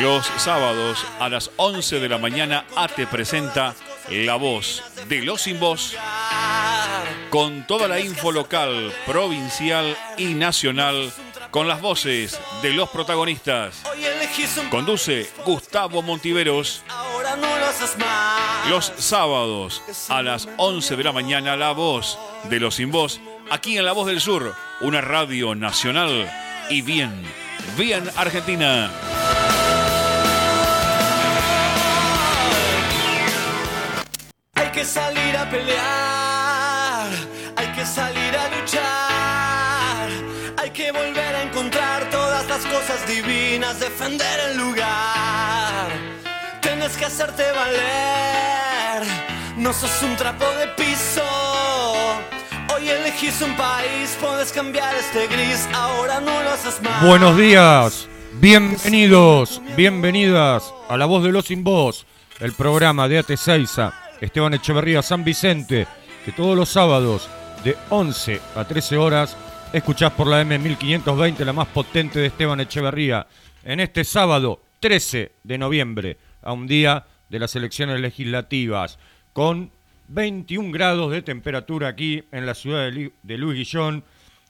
Los sábados a las 11 de la mañana ATE presenta La Voz de los Sin Voz con toda la info local, provincial y nacional con las voces de los protagonistas. Conduce Gustavo Montiveros. Los sábados a las 11 de la mañana La Voz de los Sin Voz aquí en La Voz del Sur, una radio nacional y bien, bien Argentina. Que salir a pelear, hay que salir a luchar, hay que volver a encontrar todas las cosas divinas, defender el lugar. Tienes que hacerte valer, no sos un trapo de piso. Hoy elegís un país, puedes cambiar este gris, ahora no lo haces más. Buenos días, bienvenidos, bienvenidas a La Voz de los Sin Voz, el programa de AT Seiza, Esteban Echeverría San Vicente, que todos los sábados de 11 a 13 horas escuchás por la M1520, la más potente de Esteban Echeverría, en este sábado 13 de noviembre, a un día de las elecciones legislativas, con 21 grados de temperatura aquí en la ciudad de, Luis Guillón,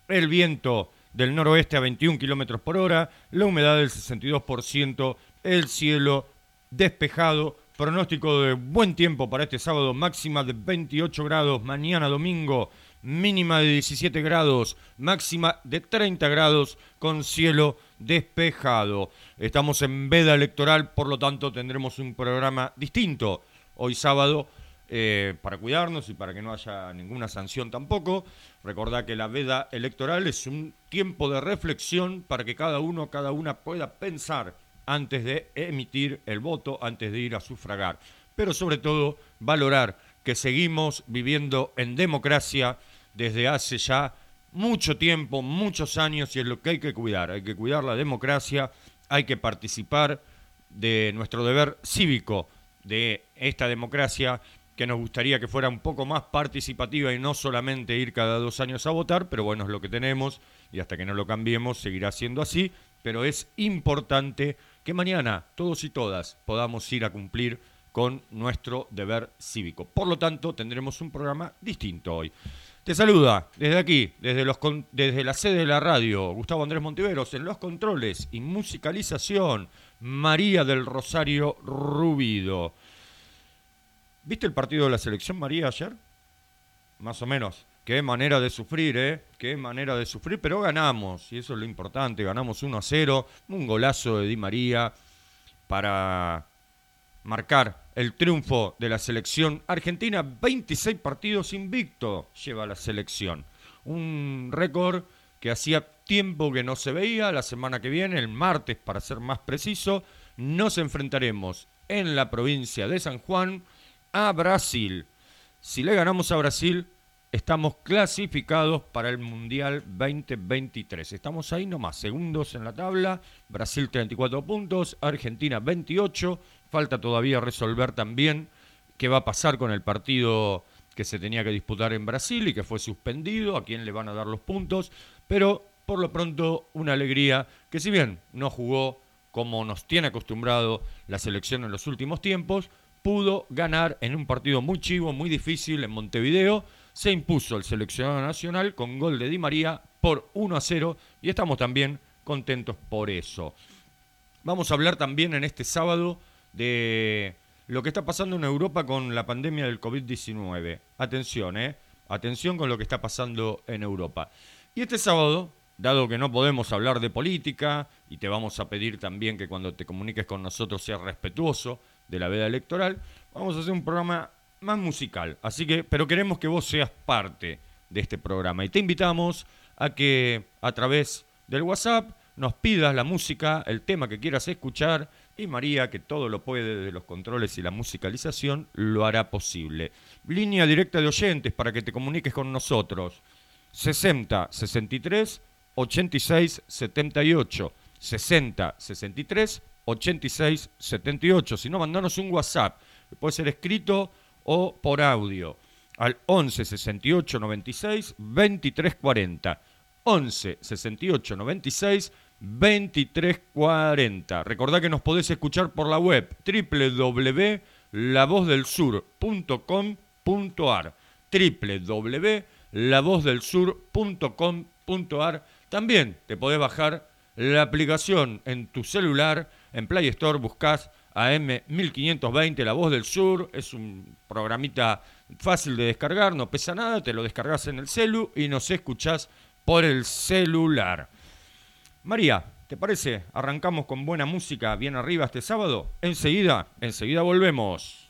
el viento del noroeste a 21 kilómetros por hora, la humedad del 62%, el cielo despejado, pronóstico de buen tiempo para este sábado, máxima de 28 grados, mañana domingo, mínima de 17 grados, máxima de 30 grados con cielo despejado. Estamos en veda electoral, por lo tanto tendremos un programa distinto hoy sábado eh, para cuidarnos y para que no haya ninguna sanción tampoco. Recordad que la veda electoral es un tiempo de reflexión para que cada uno, cada una pueda pensar antes de emitir el voto, antes de ir a sufragar. Pero sobre todo valorar que seguimos viviendo en democracia desde hace ya mucho tiempo, muchos años, y es lo que hay que cuidar. Hay que cuidar la democracia, hay que participar de nuestro deber cívico de esta democracia que nos gustaría que fuera un poco más participativa y no solamente ir cada dos años a votar, pero bueno, es lo que tenemos y hasta que no lo cambiemos seguirá siendo así, pero es importante que mañana todos y todas podamos ir a cumplir con nuestro deber cívico. Por lo tanto, tendremos un programa distinto hoy. Te saluda desde aquí, desde, los desde la sede de la radio, Gustavo Andrés Montiveros, en los controles y musicalización, María del Rosario Rubido. ¿Viste el partido de la selección María ayer? Más o menos. Qué manera de sufrir, ¿eh? Qué manera de sufrir, pero ganamos, y eso es lo importante. Ganamos 1 a 0, un golazo de Di María para marcar el triunfo de la selección argentina. 26 partidos invicto lleva la selección. Un récord que hacía tiempo que no se veía. La semana que viene, el martes para ser más preciso, nos enfrentaremos en la provincia de San Juan a Brasil. Si le ganamos a Brasil, estamos clasificados para el Mundial 2023. Estamos ahí nomás, segundos en la tabla. Brasil 34 puntos, Argentina 28. Falta todavía resolver también qué va a pasar con el partido que se tenía que disputar en Brasil y que fue suspendido, a quién le van a dar los puntos. Pero por lo pronto una alegría que si bien no jugó como nos tiene acostumbrado la selección en los últimos tiempos, pudo ganar en un partido muy chivo, muy difícil en Montevideo. Se impuso el seleccionado nacional con gol de Di María por 1 a 0 y estamos también contentos por eso. Vamos a hablar también en este sábado de lo que está pasando en Europa con la pandemia del COVID-19. Atención, ¿eh? Atención con lo que está pasando en Europa. Y este sábado, dado que no podemos hablar de política, y te vamos a pedir también que cuando te comuniques con nosotros seas respetuoso de la veda electoral, vamos a hacer un programa más musical. Así que, pero queremos que vos seas parte de este programa. Y te invitamos a que a través del WhatsApp nos pidas la música, el tema que quieras escuchar, y María, que todo lo puede desde los controles y la musicalización, lo hará posible. Línea directa de oyentes para que te comuniques con nosotros. 60 63 86 78 60 63 86 78 si no mandanos un WhatsApp puede ser escrito o por audio al 11 68 96 23 40 11 68 96 2340. Recordá que nos podés escuchar por la web www.lavozdelsur.com.ar www.lavozdelsur.com.ar También te podés bajar la aplicación en tu celular, en Play Store buscas AM1520 La Voz del Sur, es un programita fácil de descargar, no pesa nada, te lo descargas en el celu y nos escuchás por el celular. María, ¿te parece? Arrancamos con buena música bien arriba este sábado. Enseguida, enseguida volvemos.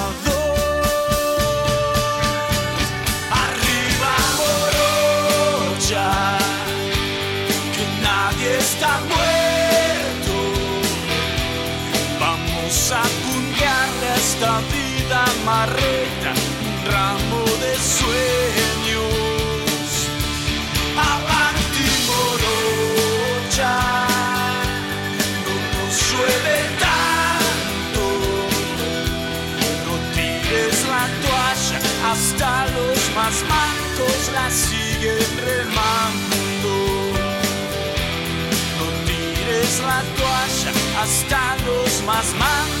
Marreta un ramo de sueños. Avanti morocha, no nos llueve tanto. No tires la toalla, hasta los más mancos la siguen remando. No tires la toalla, hasta los más.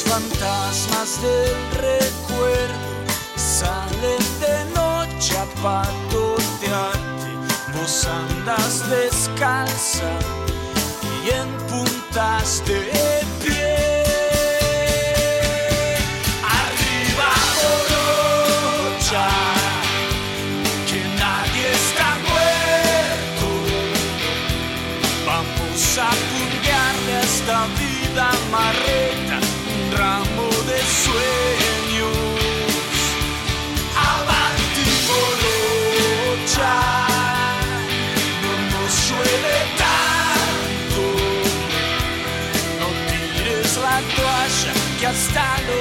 los fantasmas del recuerdo salen de noche a patotearte, vos andas descalza y en puntas de pie.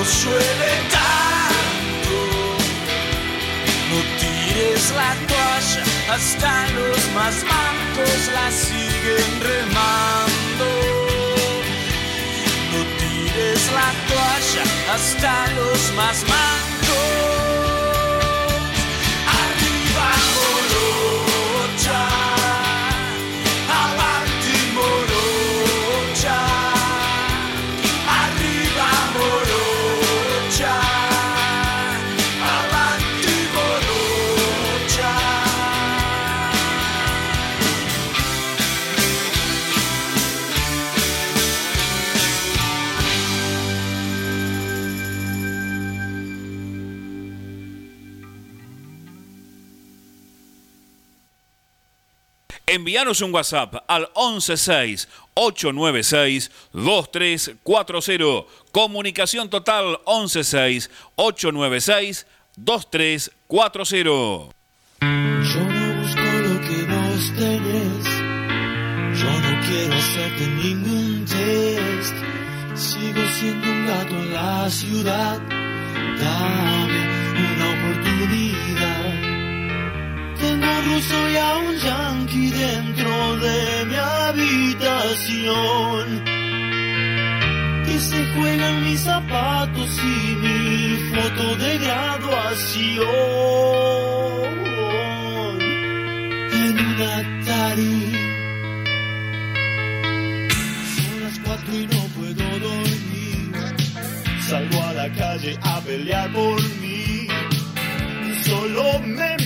Nos suele tanto. No tires la toalla, hasta los más mancos la siguen remando. No tires la toalla, hasta los más mancos. Envíanos un WhatsApp al 116-896-2340. Comunicación total 116-896-2340. Yo no busco lo que vos tenés. Yo no quiero hacerte ningún test. Sigo siendo un gato en la ciudad. Dame una oportunidad. Ruso y a un yankee dentro de mi habitación. Que se juegan mis zapatos y mi foto de graduación. En un Atari. Son las cuatro y no puedo dormir. Salgo a la calle a pelear por mí. Solo me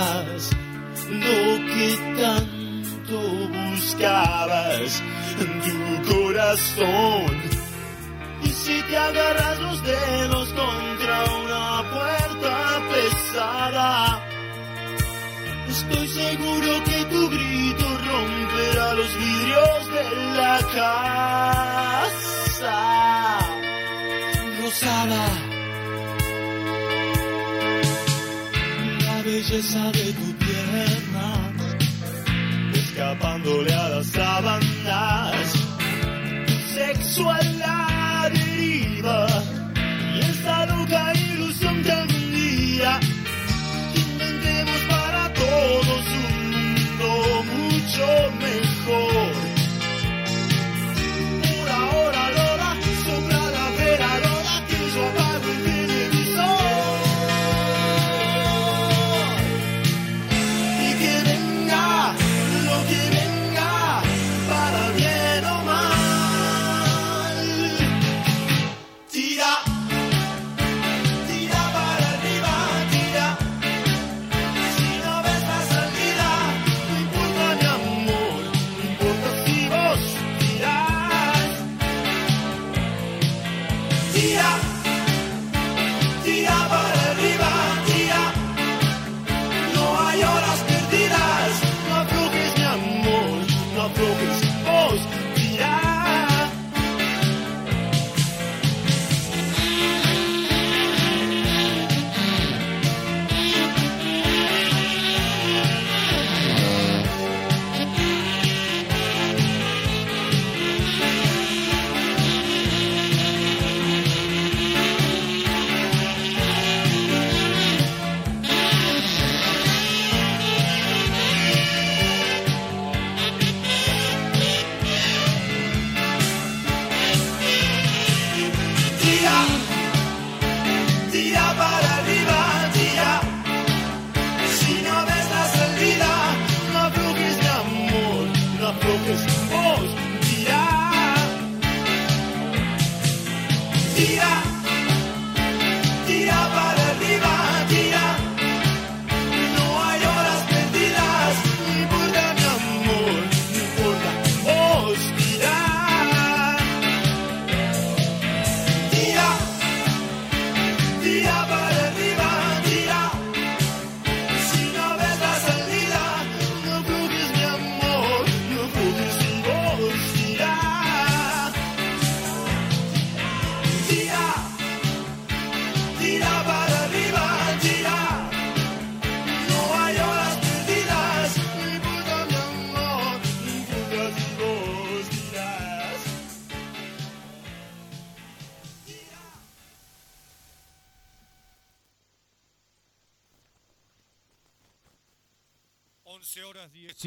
lo que tanto buscabas en tu corazón. Y si te agarras los dedos contra una puerta pesada, estoy seguro que tu grito romperá los vidrios de la casa. Rosada, belleza de tu pierna, escapándole a las sábanas sexo a la deriva y esta loca ilusión que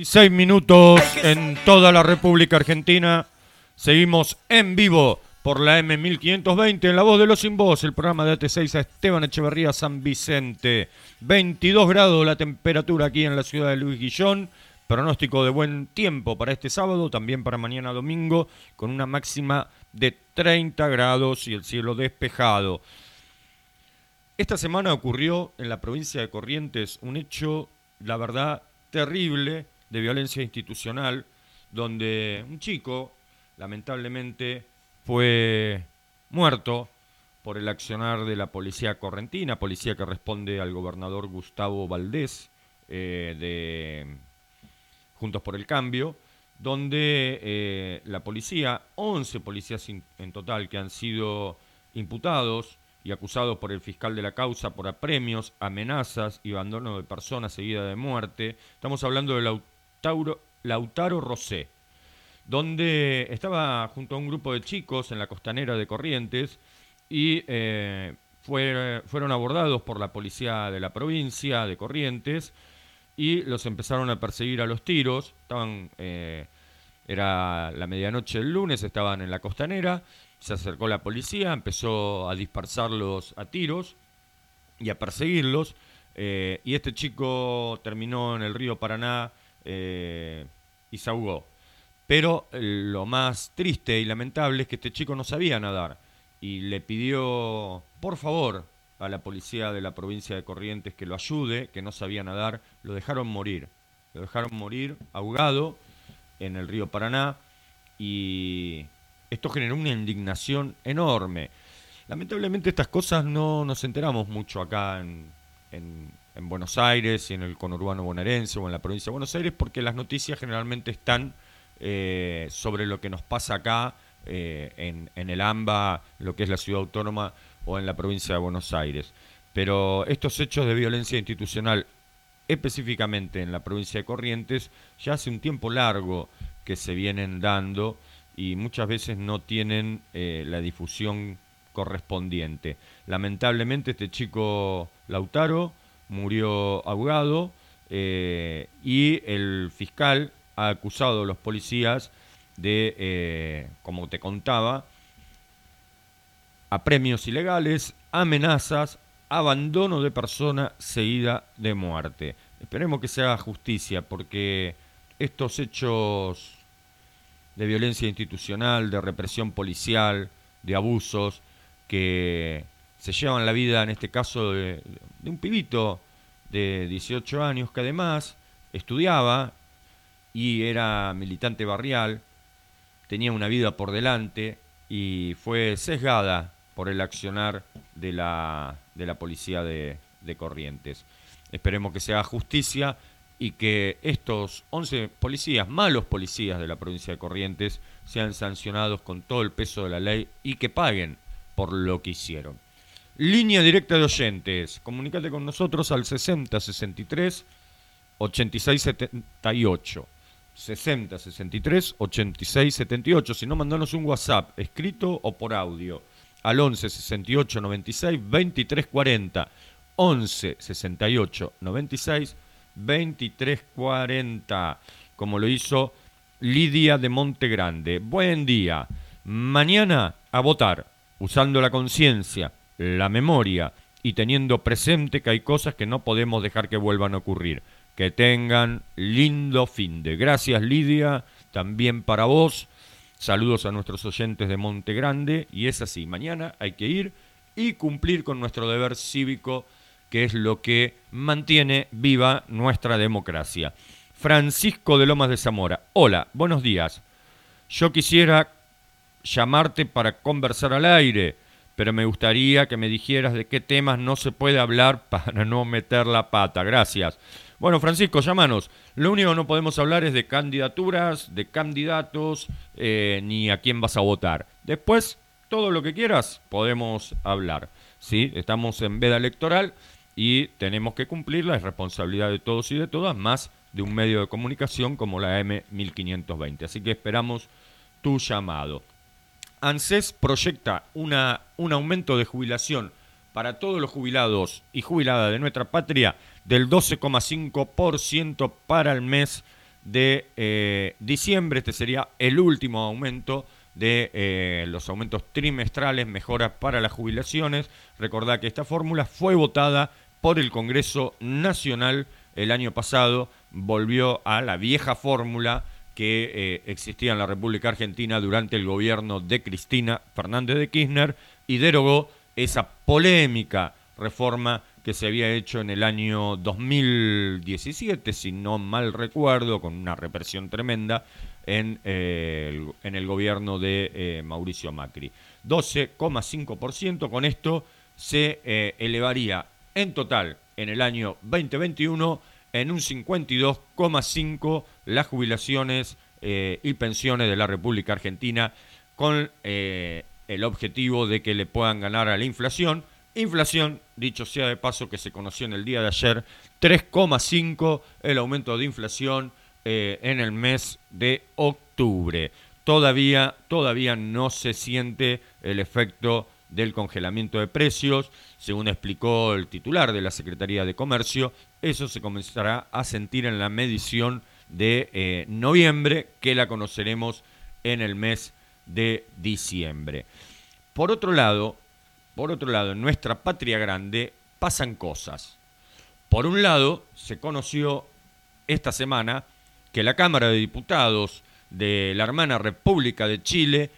16 minutos en toda la República Argentina. Seguimos en vivo por la M1520 en la voz de los sin voz, el programa de AT6 a Esteban Echeverría San Vicente. 22 grados la temperatura aquí en la ciudad de Luis Guillón. Pronóstico de buen tiempo para este sábado, también para mañana domingo, con una máxima de 30 grados y el cielo despejado. Esta semana ocurrió en la provincia de Corrientes un hecho, la verdad, terrible de violencia institucional, donde un chico, lamentablemente, fue muerto por el accionar de la policía correntina, policía que responde al gobernador Gustavo Valdés eh, de Juntos por el Cambio, donde eh, la policía, 11 policías en total que han sido imputados y acusados por el fiscal de la causa por apremios, amenazas y abandono de personas seguida de muerte. Estamos hablando de Lautaro, Lautaro Rosé, donde estaba junto a un grupo de chicos en la costanera de Corrientes y eh, fueron abordados por la policía de la provincia de Corrientes y los empezaron a perseguir a los tiros. Estaban, eh, era la medianoche del lunes, estaban en la costanera se acercó la policía, empezó a dispersarlos a tiros y a perseguirlos. Eh, y este chico terminó en el río Paraná eh, y se ahogó. Pero eh, lo más triste y lamentable es que este chico no sabía nadar y le pidió, por favor, a la policía de la provincia de Corrientes que lo ayude, que no sabía nadar. Lo dejaron morir. Lo dejaron morir ahogado en el río Paraná y esto generó una indignación enorme. Lamentablemente estas cosas no nos enteramos mucho acá en, Buenos Aires y en el conurbano bonaerense o en la provincia de Buenos Aires porque las noticias generalmente están eh, sobre lo que nos pasa acá eh, en, en, el AMBA, lo que es la ciudad autónoma o en la provincia de Buenos Aires. Pero estos hechos de violencia institucional, específicamente en la provincia de Corrientes, ya hace un tiempo largo que se vienen dando y muchas veces no tienen eh, la difusión correspondiente. Lamentablemente este chico Lautaro murió ahogado eh, y el fiscal ha acusado a los policías de, eh, como te contaba, apremios ilegales, amenazas, abandono de persona seguida de muerte. Esperemos que se haga justicia porque estos hechos de violencia institucional, de represión policial, de abusos que se llevan la vida, en este caso, de, un pibito de 18 años que además estudiaba y era militante barrial, tenía una vida por delante y fue sesgada por el accionar de la, de la policía de, de Corrientes. Esperemos que se haga justicia y que estos 11 policías, malos policías de la provincia de Corrientes, sean sancionados con todo el peso de la ley y que paguen por lo que hicieron. Línea directa de oyentes, comunícate con nosotros al 60 63 86 78. 60 63 86 78. Si no, mandanos un WhatsApp escrito o por audio al 11 68 96 23 40. 11 68 96 2340, como lo hizo Lidia de Monte Grande. Buen día. Mañana a votar, usando la conciencia, la memoria y teniendo presente que hay cosas que no podemos dejar que vuelvan a ocurrir. Que tengan lindo fin de. Gracias Lidia, también para vos. Saludos a nuestros oyentes de Monte Grande. Y es así, mañana hay que ir y cumplir con nuestro deber cívico que es lo que mantiene viva nuestra democracia. Francisco de Lomas de Zamora. Hola, buenos días. Yo quisiera llamarte para conversar al aire, pero me gustaría que me dijeras de qué temas no se puede hablar para no meter la pata. Gracias. Bueno, Francisco, llámanos. Lo único que no podemos hablar es de candidaturas, de candidatos, eh, ni a quién vas a votar. Después, todo lo que quieras, podemos hablar. ¿sí? Estamos en veda electoral y tenemos que cumplir la responsabilidad de todos y de todas, más de un medio de comunicación como la M1520. Así que esperamos tu llamado. ANSES proyecta un aumento de jubilación para todos los jubilados y jubiladas de nuestra patria del 12,5% para el mes de eh, diciembre. Este sería el último aumento de eh, los aumentos trimestrales, mejoras para las jubilaciones. Recordad que esta fórmula fue votada por el Congreso Nacional el año pasado, volvió a la vieja fórmula que eh, existía en la República Argentina durante el gobierno de Cristina Fernández de Kirchner y derogó esa polémica reforma que se había hecho en el año 2017, si no mal recuerdo, con una represión tremenda en, eh, el, en el, gobierno de eh, Mauricio Macri. 12,5%, con esto se elevaría en total en el año 2021 en un 52,5 las jubilaciones eh, y pensiones de la República Argentina con eh, el objetivo de que le puedan ganar a la inflación. Inflación, dicho sea de paso, que se conoció en el día de ayer, 3,5 el aumento de inflación eh, en el mes de octubre. Todavía, todavía no se siente el efecto del congelamiento de precios, según explicó el titular de la Secretaría de Comercio, eso se comenzará a sentir en la medición de eh, noviembre, que la conoceremos en el mes de diciembre. Por otro lado, por otro lado, en nuestra patria grande pasan cosas. Por un lado, se conoció esta semana que la Cámara de Diputados de la hermana República de Chile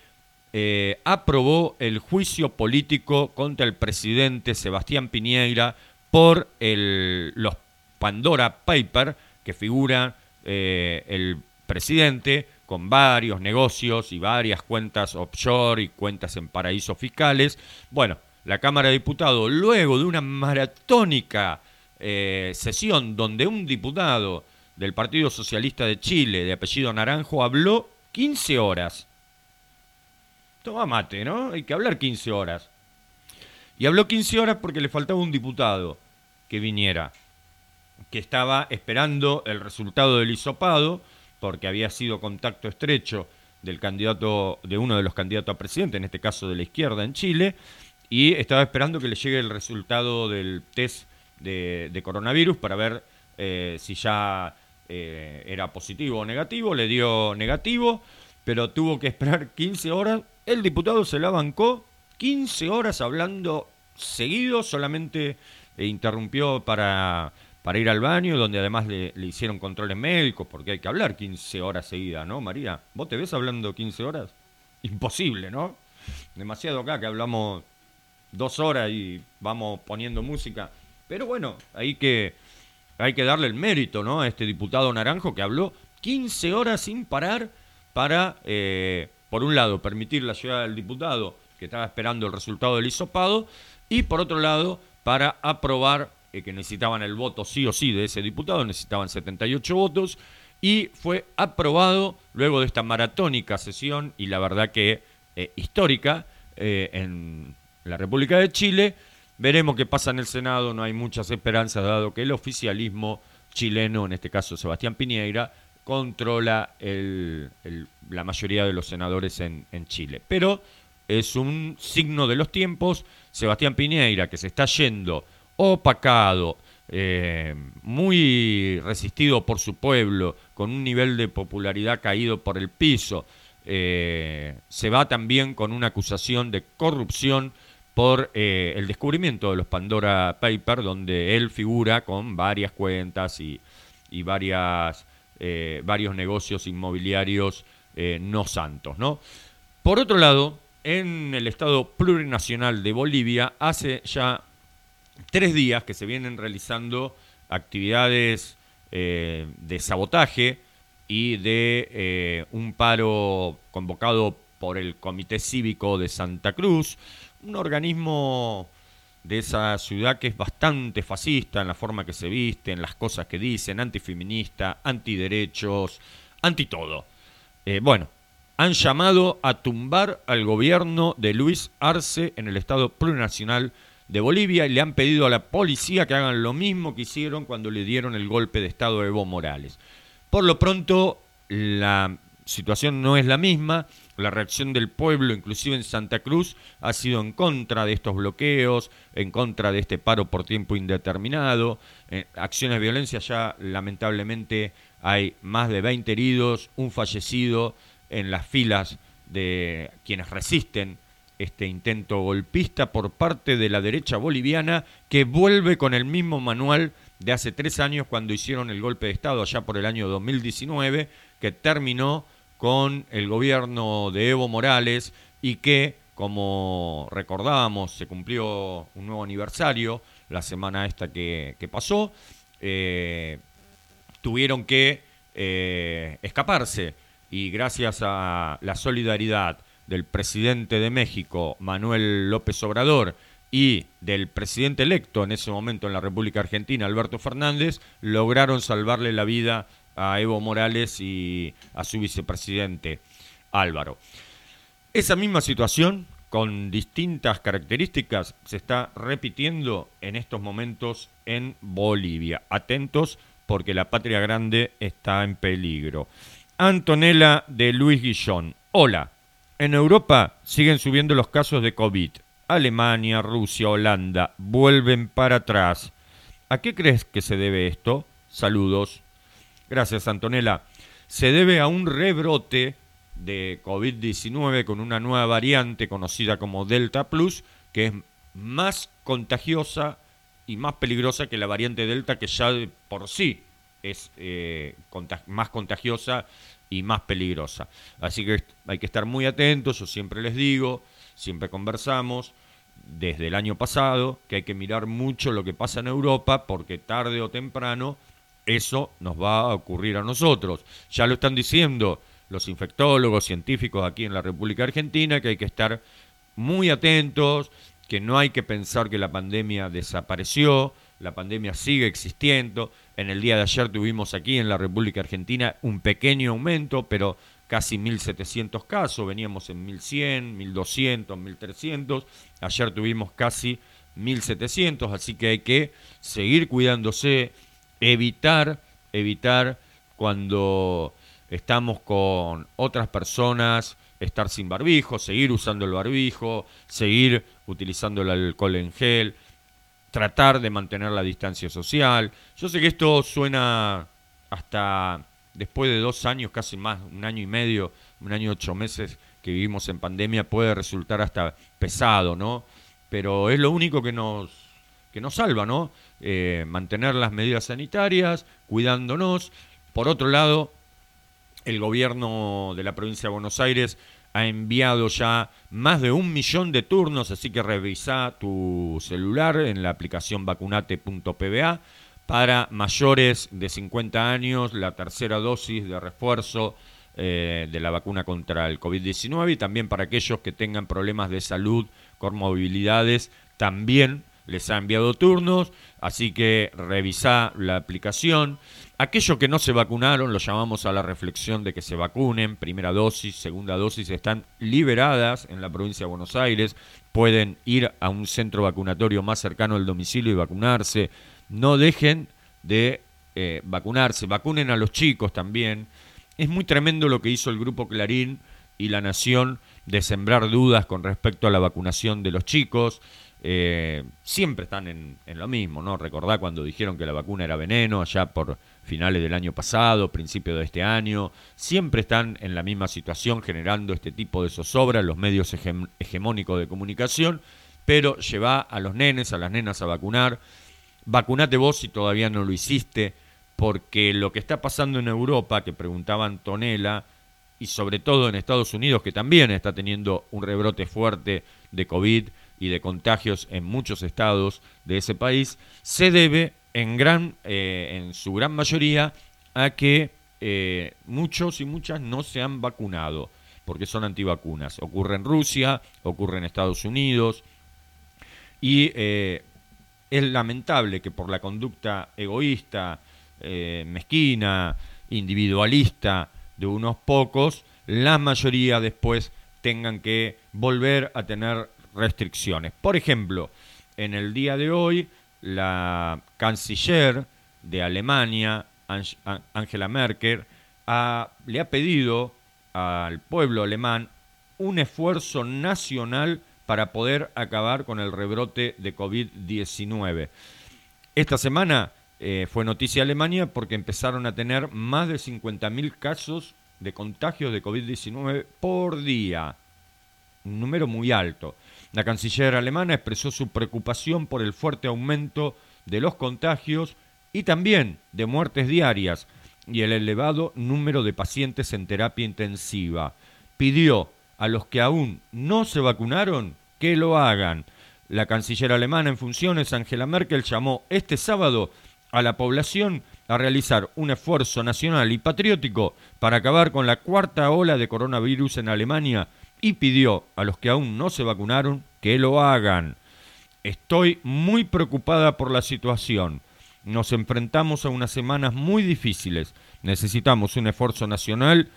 eh, aprobó el juicio político contra el presidente Sebastián Piñera por los Pandora Paper, que figura eh, el presidente con varios negocios y varias cuentas offshore y cuentas en paraísos fiscales. Bueno, la Cámara de Diputados, luego de una maratónica eh, sesión donde un diputado del Partido Socialista de Chile, de apellido Naranjo, habló 15 horas Toma mate, ¿no? Hay que hablar 15 horas. Y habló 15 horas porque le faltaba un diputado que viniera, que estaba esperando el resultado del hisopado, porque había sido contacto estrecho del candidato, de uno de los candidatos a presidente, en este caso de la izquierda en Chile, y estaba esperando que le llegue el resultado del test de, coronavirus para ver eh, si ya eh, era positivo o negativo. Le dio negativo, pero tuvo que esperar 15 horas el diputado se la bancó 15 horas hablando seguido, solamente interrumpió para, para ir al baño, donde además le, hicieron controles médicos, porque hay que hablar 15 horas seguidas, ¿no, María? ¿Vos te ves hablando 15 horas? Imposible, ¿no? Demasiado acá que hablamos dos horas y vamos poniendo música. Pero bueno, hay que, hay que darle el mérito, ¿no? A este diputado naranjo que habló 15 horas sin parar para eh, por un lado, permitir la llegada del diputado que estaba esperando el resultado del hisopado, y por otro lado, para aprobar eh, que necesitaban el voto sí o sí de ese diputado, necesitaban 78 votos, y fue aprobado luego de esta maratónica sesión, y la verdad que eh, histórica, eh, en la República de Chile. Veremos qué pasa en el Senado, no hay muchas esperanzas, dado que el oficialismo chileno, en este caso Sebastián Piñeira, controla la mayoría de los senadores en, Chile. Pero es un signo de los tiempos. Sebastián Piñeira, que se está yendo opacado, eh, muy resistido por su pueblo, con un nivel de popularidad caído por el piso, eh, se va también con una acusación de corrupción por eh, el descubrimiento de los Pandora Papers, donde él figura con varias cuentas y, y varias varios negocios inmobiliarios no santos. ¿no? Por otro lado, en el Estado plurinacional de Bolivia, hace ya tres días que se vienen realizando actividades eh, de sabotaje y de un paro convocado por el Comité Cívico de Santa Cruz, un organismo de esa ciudad que es bastante fascista en la forma que se viste, en las cosas que dicen, antifeminista, antiderechos, anti todo. Eh, bueno, han llamado a tumbar al gobierno de Luis Arce en el Estado plurinacional de Bolivia y le han pedido a la policía que hagan lo mismo que hicieron cuando le dieron el golpe de Estado a Evo Morales. Por lo pronto, la situación no es la misma. La reacción del pueblo, inclusive en Santa Cruz, ha sido en contra de estos bloqueos, en contra de este paro por tiempo indeterminado. Eh, acciones de violencia ya lamentablemente hay más de 20 heridos, un fallecido en las filas de quienes resisten este intento golpista por parte de la derecha boliviana que vuelve con el mismo manual de hace tres años cuando hicieron el golpe de Estado allá por el año 2019, que terminó con el gobierno de Evo Morales y que, como recordábamos, se cumplió un nuevo aniversario la semana esta que, pasó, eh, tuvieron que eh, escaparse. Y gracias a la solidaridad del presidente de México, Manuel López Obrador, y del presidente electo en ese momento en la República Argentina, Alberto Fernández, lograron salvarle la vida a Evo Morales y a su vicepresidente Álvaro. Esa misma situación, con distintas características, se está repitiendo en estos momentos en Bolivia. Atentos porque la patria grande está en peligro. Antonella de Luis Guillón. Hola. En Europa siguen subiendo los casos de COVID. Alemania, Rusia, Holanda vuelven para atrás. ¿A qué crees que se debe esto? Saludos. Gracias, Antonella. Se debe a un rebrote de COVID-19 con una nueva variante conocida como Delta Plus, que es más contagiosa y más peligrosa que la variante Delta, que ya por sí es eh, más contagiosa y más peligrosa. Así que hay que estar muy atentos, yo siempre les digo, siempre conversamos desde el año pasado que hay que mirar mucho lo que pasa en Europa porque tarde o temprano eso nos va a ocurrir a nosotros. Ya lo están diciendo los infectólogos, científicos aquí en la República Argentina, que hay que estar muy atentos, que no hay que pensar que la pandemia desapareció, la pandemia sigue existiendo. En el día de ayer tuvimos aquí en la República Argentina un pequeño aumento, pero casi 1.700 casos, veníamos en 1.100, 1.200, 1.300, ayer tuvimos casi 1.700, así que hay que seguir cuidándose, evitar, evitar cuando estamos con otras personas, estar sin barbijo, seguir usando el barbijo, seguir utilizando el alcohol en gel, tratar de mantener la distancia social. Yo sé que esto suena hasta después de dos años, casi más, un año y medio, un año y ocho meses que vivimos en pandemia, puede resultar hasta pesado, ¿no? Pero es lo único que nos, que nos salva, ¿no? Eh, mantener las medidas sanitarias, cuidándonos. Por otro lado, el gobierno de la provincia de Buenos Aires ha enviado ya más de un millón de turnos, así que revisa tu celular en la aplicación vacunate.pba para mayores de 50 años, la tercera dosis de refuerzo eh, de la vacuna contra el COVID-19 y también para aquellos que tengan problemas de salud, con movilidades, también les ha enviado turnos, así que revisa la aplicación. Aquellos que no se vacunaron, los llamamos a la reflexión de que se vacunen, primera dosis, segunda dosis, están liberadas en la provincia de Buenos Aires, pueden ir a un centro vacunatorio más cercano al domicilio y vacunarse. No dejen de eh, vacunarse, vacunen a los chicos también. Es muy tremendo lo que hizo el Grupo Clarín y la Nación de sembrar dudas con respecto a la vacunación de los chicos. Eh, siempre están en, lo mismo, ¿no? Recordá cuando dijeron que la vacuna era veneno allá por finales del año pasado, principio de este año. Siempre están en la misma situación generando este tipo de zozobra los medios hegemónicos de comunicación, pero lleva a los nenes, a las nenas a vacunar. Vacunate vos si todavía no lo hiciste, porque lo que está pasando en Europa, que preguntaba Antonella, y sobre todo en Estados Unidos, que también está teniendo un rebrote fuerte de COVID, y de contagios en muchos estados de ese país se debe en, gran, eh, en su gran mayoría a que eh, muchos y muchas no se han vacunado porque son antivacunas. Ocurre en Rusia, ocurre en Estados Unidos y eh, es lamentable que por la conducta egoísta, mezquina, individualista de unos pocos, la mayoría después tengan que volver a tener restricciones. Por ejemplo, en el día de hoy, la canciller de Alemania, Angela Merkel, le ha pedido al pueblo alemán un esfuerzo nacional para poder acabar con el rebrote de COVID-19. Esta semana eh, fue noticia Alemania porque empezaron a tener más de 50.000 casos de contagios de COVID-19 por día, un número muy alto. La canciller alemana expresó su preocupación por el fuerte aumento de los contagios y también de muertes diarias y el elevado número de pacientes en terapia intensiva. Pidió a los que aún no se vacunaron que lo hagan. La canciller alemana en funciones, Angela Merkel, llamó este sábado a la población a realizar un esfuerzo nacional y patriótico para acabar con la cuarta ola de coronavirus en Alemania y pidió a los que aún no se vacunaron que lo hagan. Estoy muy preocupada por la situación. Nos enfrentamos a unas semanas muy difíciles. Necesitamos un esfuerzo nacional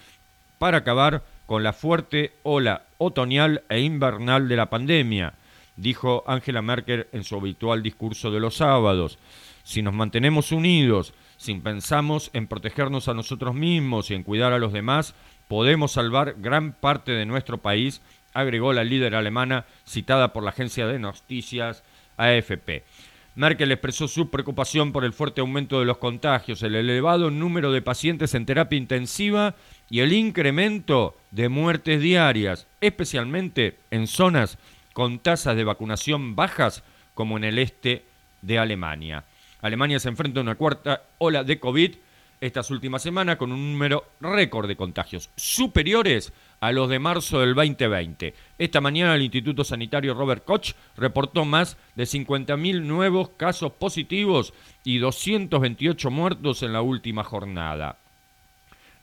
para acabar con la fuerte ola otoñal e invernal de la pandemia, dijo Angela Merkel en su habitual discurso de los sábados. Si nos mantenemos unidos, si pensamos en protegernos a nosotros mismos y en cuidar a los demás, podemos salvar gran parte de nuestro país, agregó la líder alemana citada por la agencia de noticias AFP. Merkel expresó su preocupación por el fuerte aumento de los contagios, el elevado número de pacientes en terapia intensiva y el incremento de muertes diarias, especialmente en zonas con tasas de vacunación bajas como en el este de Alemania. Alemania se enfrenta a una cuarta ola de COVID estas últimas semanas con un número récord de contagios, superiores a los de marzo del 2020. Esta mañana el Instituto Sanitario Robert Koch reportó más de 50.000 nuevos casos positivos y 228 muertos en la última jornada.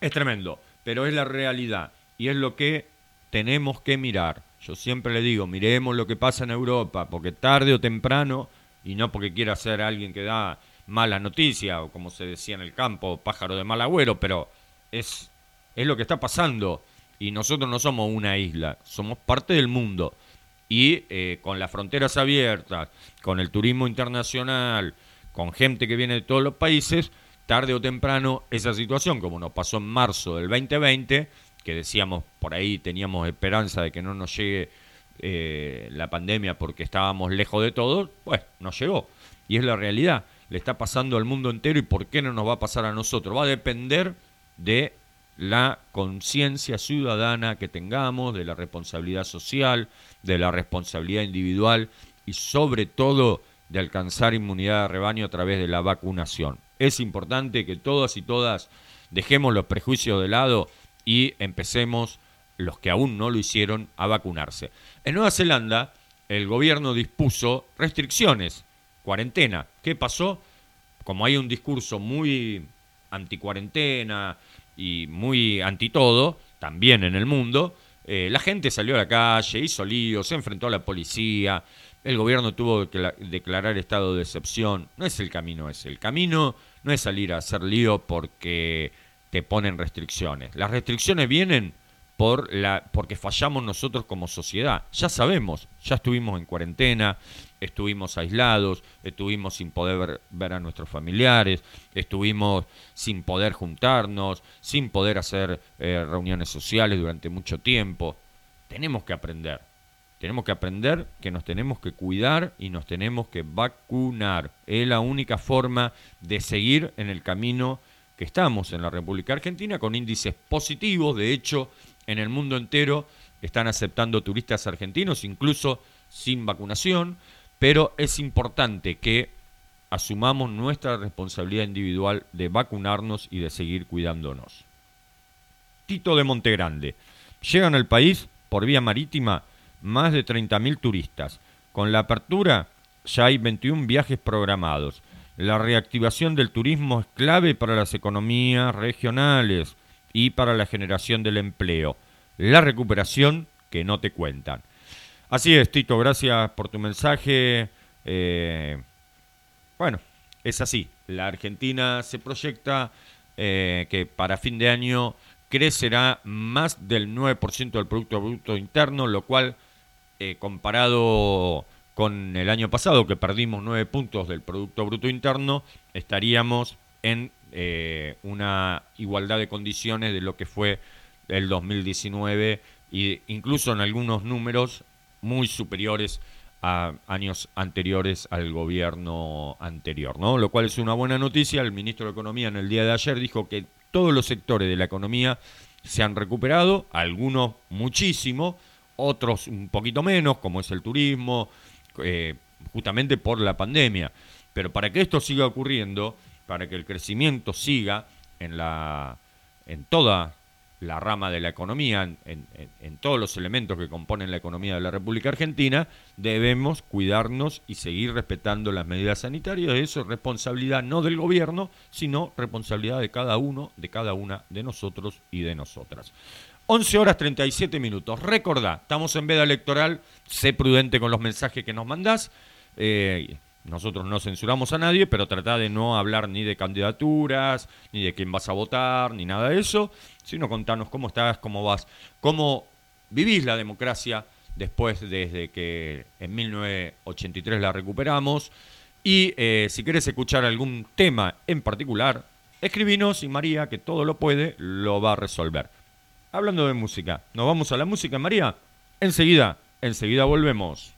Es tremendo, pero es la realidad y es lo que tenemos que mirar. Yo siempre le digo, miremos lo que pasa en Europa, porque tarde o temprano, y no porque quiera ser alguien que da mala noticia, o como se decía en el campo, pájaro de mal agüero, pero es, es lo que está pasando. Y nosotros no somos una isla, somos parte del mundo. Y eh, con las fronteras abiertas, con el turismo internacional, con gente que viene de todos los países, tarde o temprano esa situación, como nos pasó en marzo del 2020, que decíamos por ahí teníamos esperanza de que no nos llegue eh, la pandemia porque estábamos lejos de todo, pues nos llegó. Y es la realidad le está pasando al mundo entero y por qué no nos va a pasar a nosotros. Va a depender de la conciencia ciudadana que tengamos, de la responsabilidad social, de la responsabilidad individual y sobre todo de alcanzar inmunidad de rebaño a través de la vacunación. Es importante que todas y todas dejemos los prejuicios de lado y empecemos, los que aún no lo hicieron, a vacunarse. En Nueva Zelanda, el gobierno dispuso restricciones cuarentena. ¿Qué pasó? Como hay un discurso muy anticuarentena y muy anti todo, también en el mundo, eh, la gente salió a la calle, hizo lío, se enfrentó a la policía, el gobierno tuvo que declarar estado de excepción. No es el camino ese. El camino no es salir a hacer lío porque te ponen restricciones. Las restricciones vienen por la, porque fallamos nosotros como sociedad. Ya sabemos, ya estuvimos en cuarentena, estuvimos aislados, estuvimos sin poder ver, a nuestros familiares, estuvimos sin poder juntarnos, sin poder hacer eh, reuniones sociales durante mucho tiempo. Tenemos que aprender, tenemos que aprender que nos tenemos que cuidar y nos tenemos que vacunar. Es la única forma de seguir en el camino que estamos en la República Argentina con índices positivos. De hecho, en el mundo entero están aceptando turistas argentinos, incluso sin vacunación, pero es importante que asumamos nuestra responsabilidad individual de vacunarnos y de seguir cuidándonos. Tito de Montegrande. Llegan al país por vía marítima más de 30.000 turistas. Con la apertura ya hay 21 viajes programados. La reactivación del turismo es clave para las economías regionales y para la generación del empleo. La recuperación que no te cuentan. Así es, Tito, gracias por tu mensaje. Eh, bueno, es así. La Argentina se proyecta eh, que para fin de año crecerá más del 9% del Producto Bruto Interno, lo cual, eh, comparado con el año pasado, que perdimos 9 puntos del Producto Bruto Interno, estaríamos en una igualdad de condiciones de lo que fue el 2019 e incluso en algunos números muy superiores a años anteriores al gobierno anterior, ¿no? Lo cual es una buena noticia. El ministro de Economía en el día de ayer dijo que todos los sectores de la economía se han recuperado, algunos muchísimo, otros un poquito menos, como es el turismo, eh, justamente por la pandemia. Pero para que esto siga ocurriendo, para que el crecimiento siga en, la, en toda la rama de la economía, en, todos los elementos que componen la economía de la República Argentina, debemos cuidarnos y seguir respetando las medidas sanitarias. Eso es responsabilidad no del gobierno, sino responsabilidad de cada uno, de cada una de nosotros y de nosotras. 11 horas 37 minutos. Recordá, estamos en veda electoral, sé prudente con los mensajes que nos mandás. Eh, nosotros no censuramos a nadie, pero trata de no hablar ni de candidaturas, ni de quién vas a votar, ni nada de eso, sino contanos cómo estás, cómo vas, cómo vivís la democracia después desde que en 1983 la recuperamos. Y eh, si quieres escuchar algún tema en particular, escribinos y María, que todo lo puede, lo va a resolver. Hablando de música, ¿nos vamos a la música, María? Enseguida, enseguida volvemos.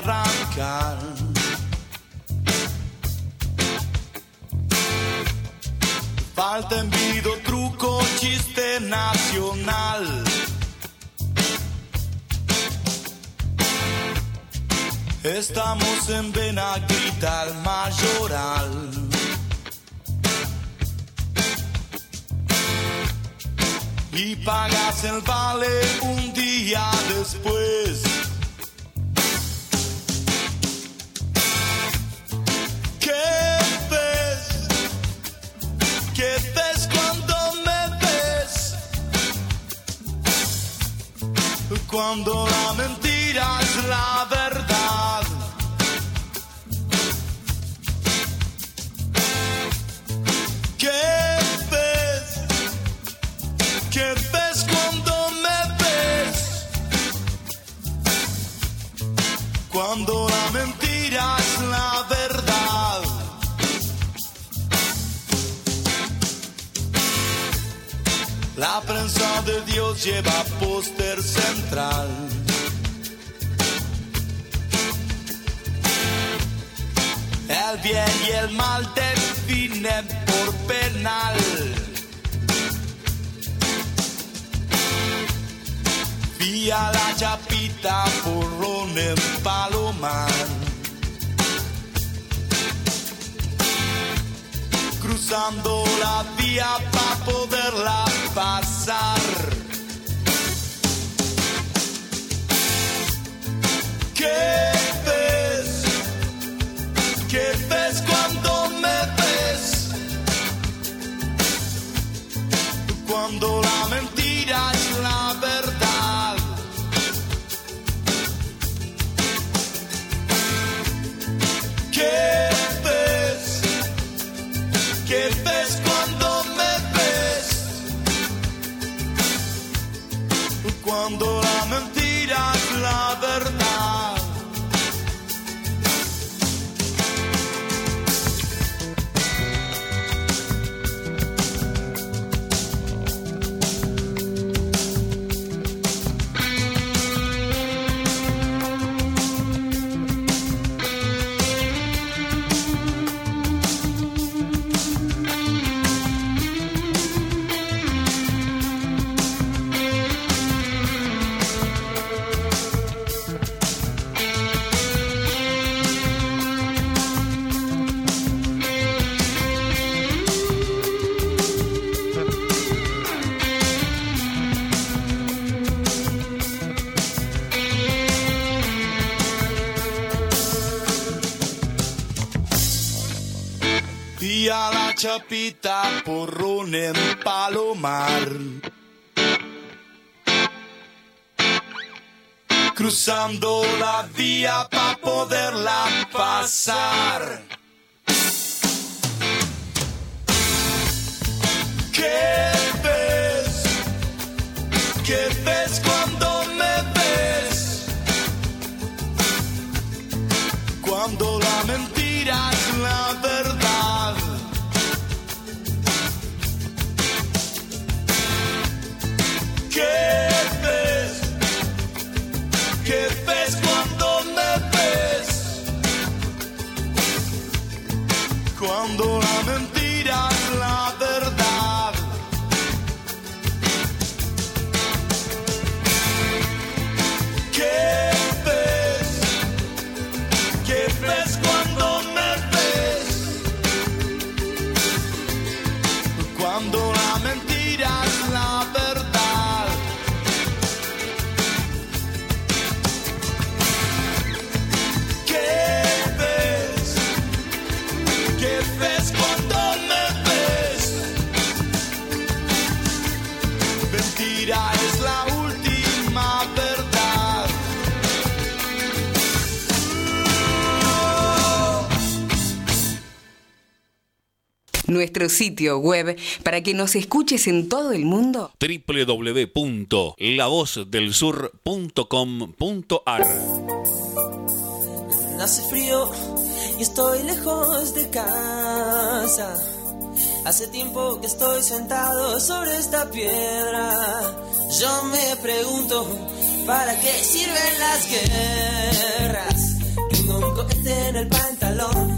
Arrancar. Falta envido, truco, chiste nacional. Estamos en Benaguita, mayoral. Y pagas el vale un día después. Cuando la a la chapita por un en Palomar. Cruzando la vía para poderla pasar. Nuestro sitio web para que nos escuches en todo el mundo. www.lavozdelsur.com.ar Hace frío y estoy lejos de casa. Hace tiempo que estoy sentado sobre esta piedra. Yo me pregunto, ¿para qué sirven las guerras? Tengo un cohete en el pantalón.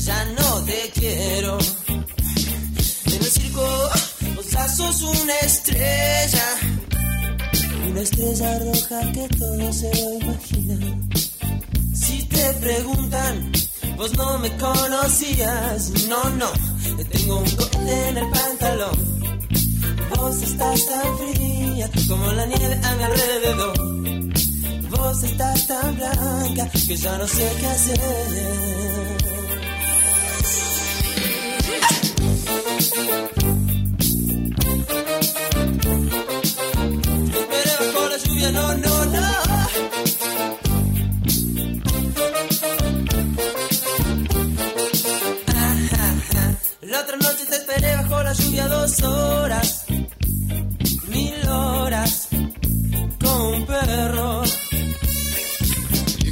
ya no te quiero. En el circo, vos sos una estrella, una estrella roja que todo se lo imagina. Si te preguntan, vos no me conocías. No, no, tengo un cohete en el pantalón. Vos estás tan fría como la nieve a mi alrededor. Vos estás tan blanca que ya no sé qué hacer. Horas, mil horas, como un perro.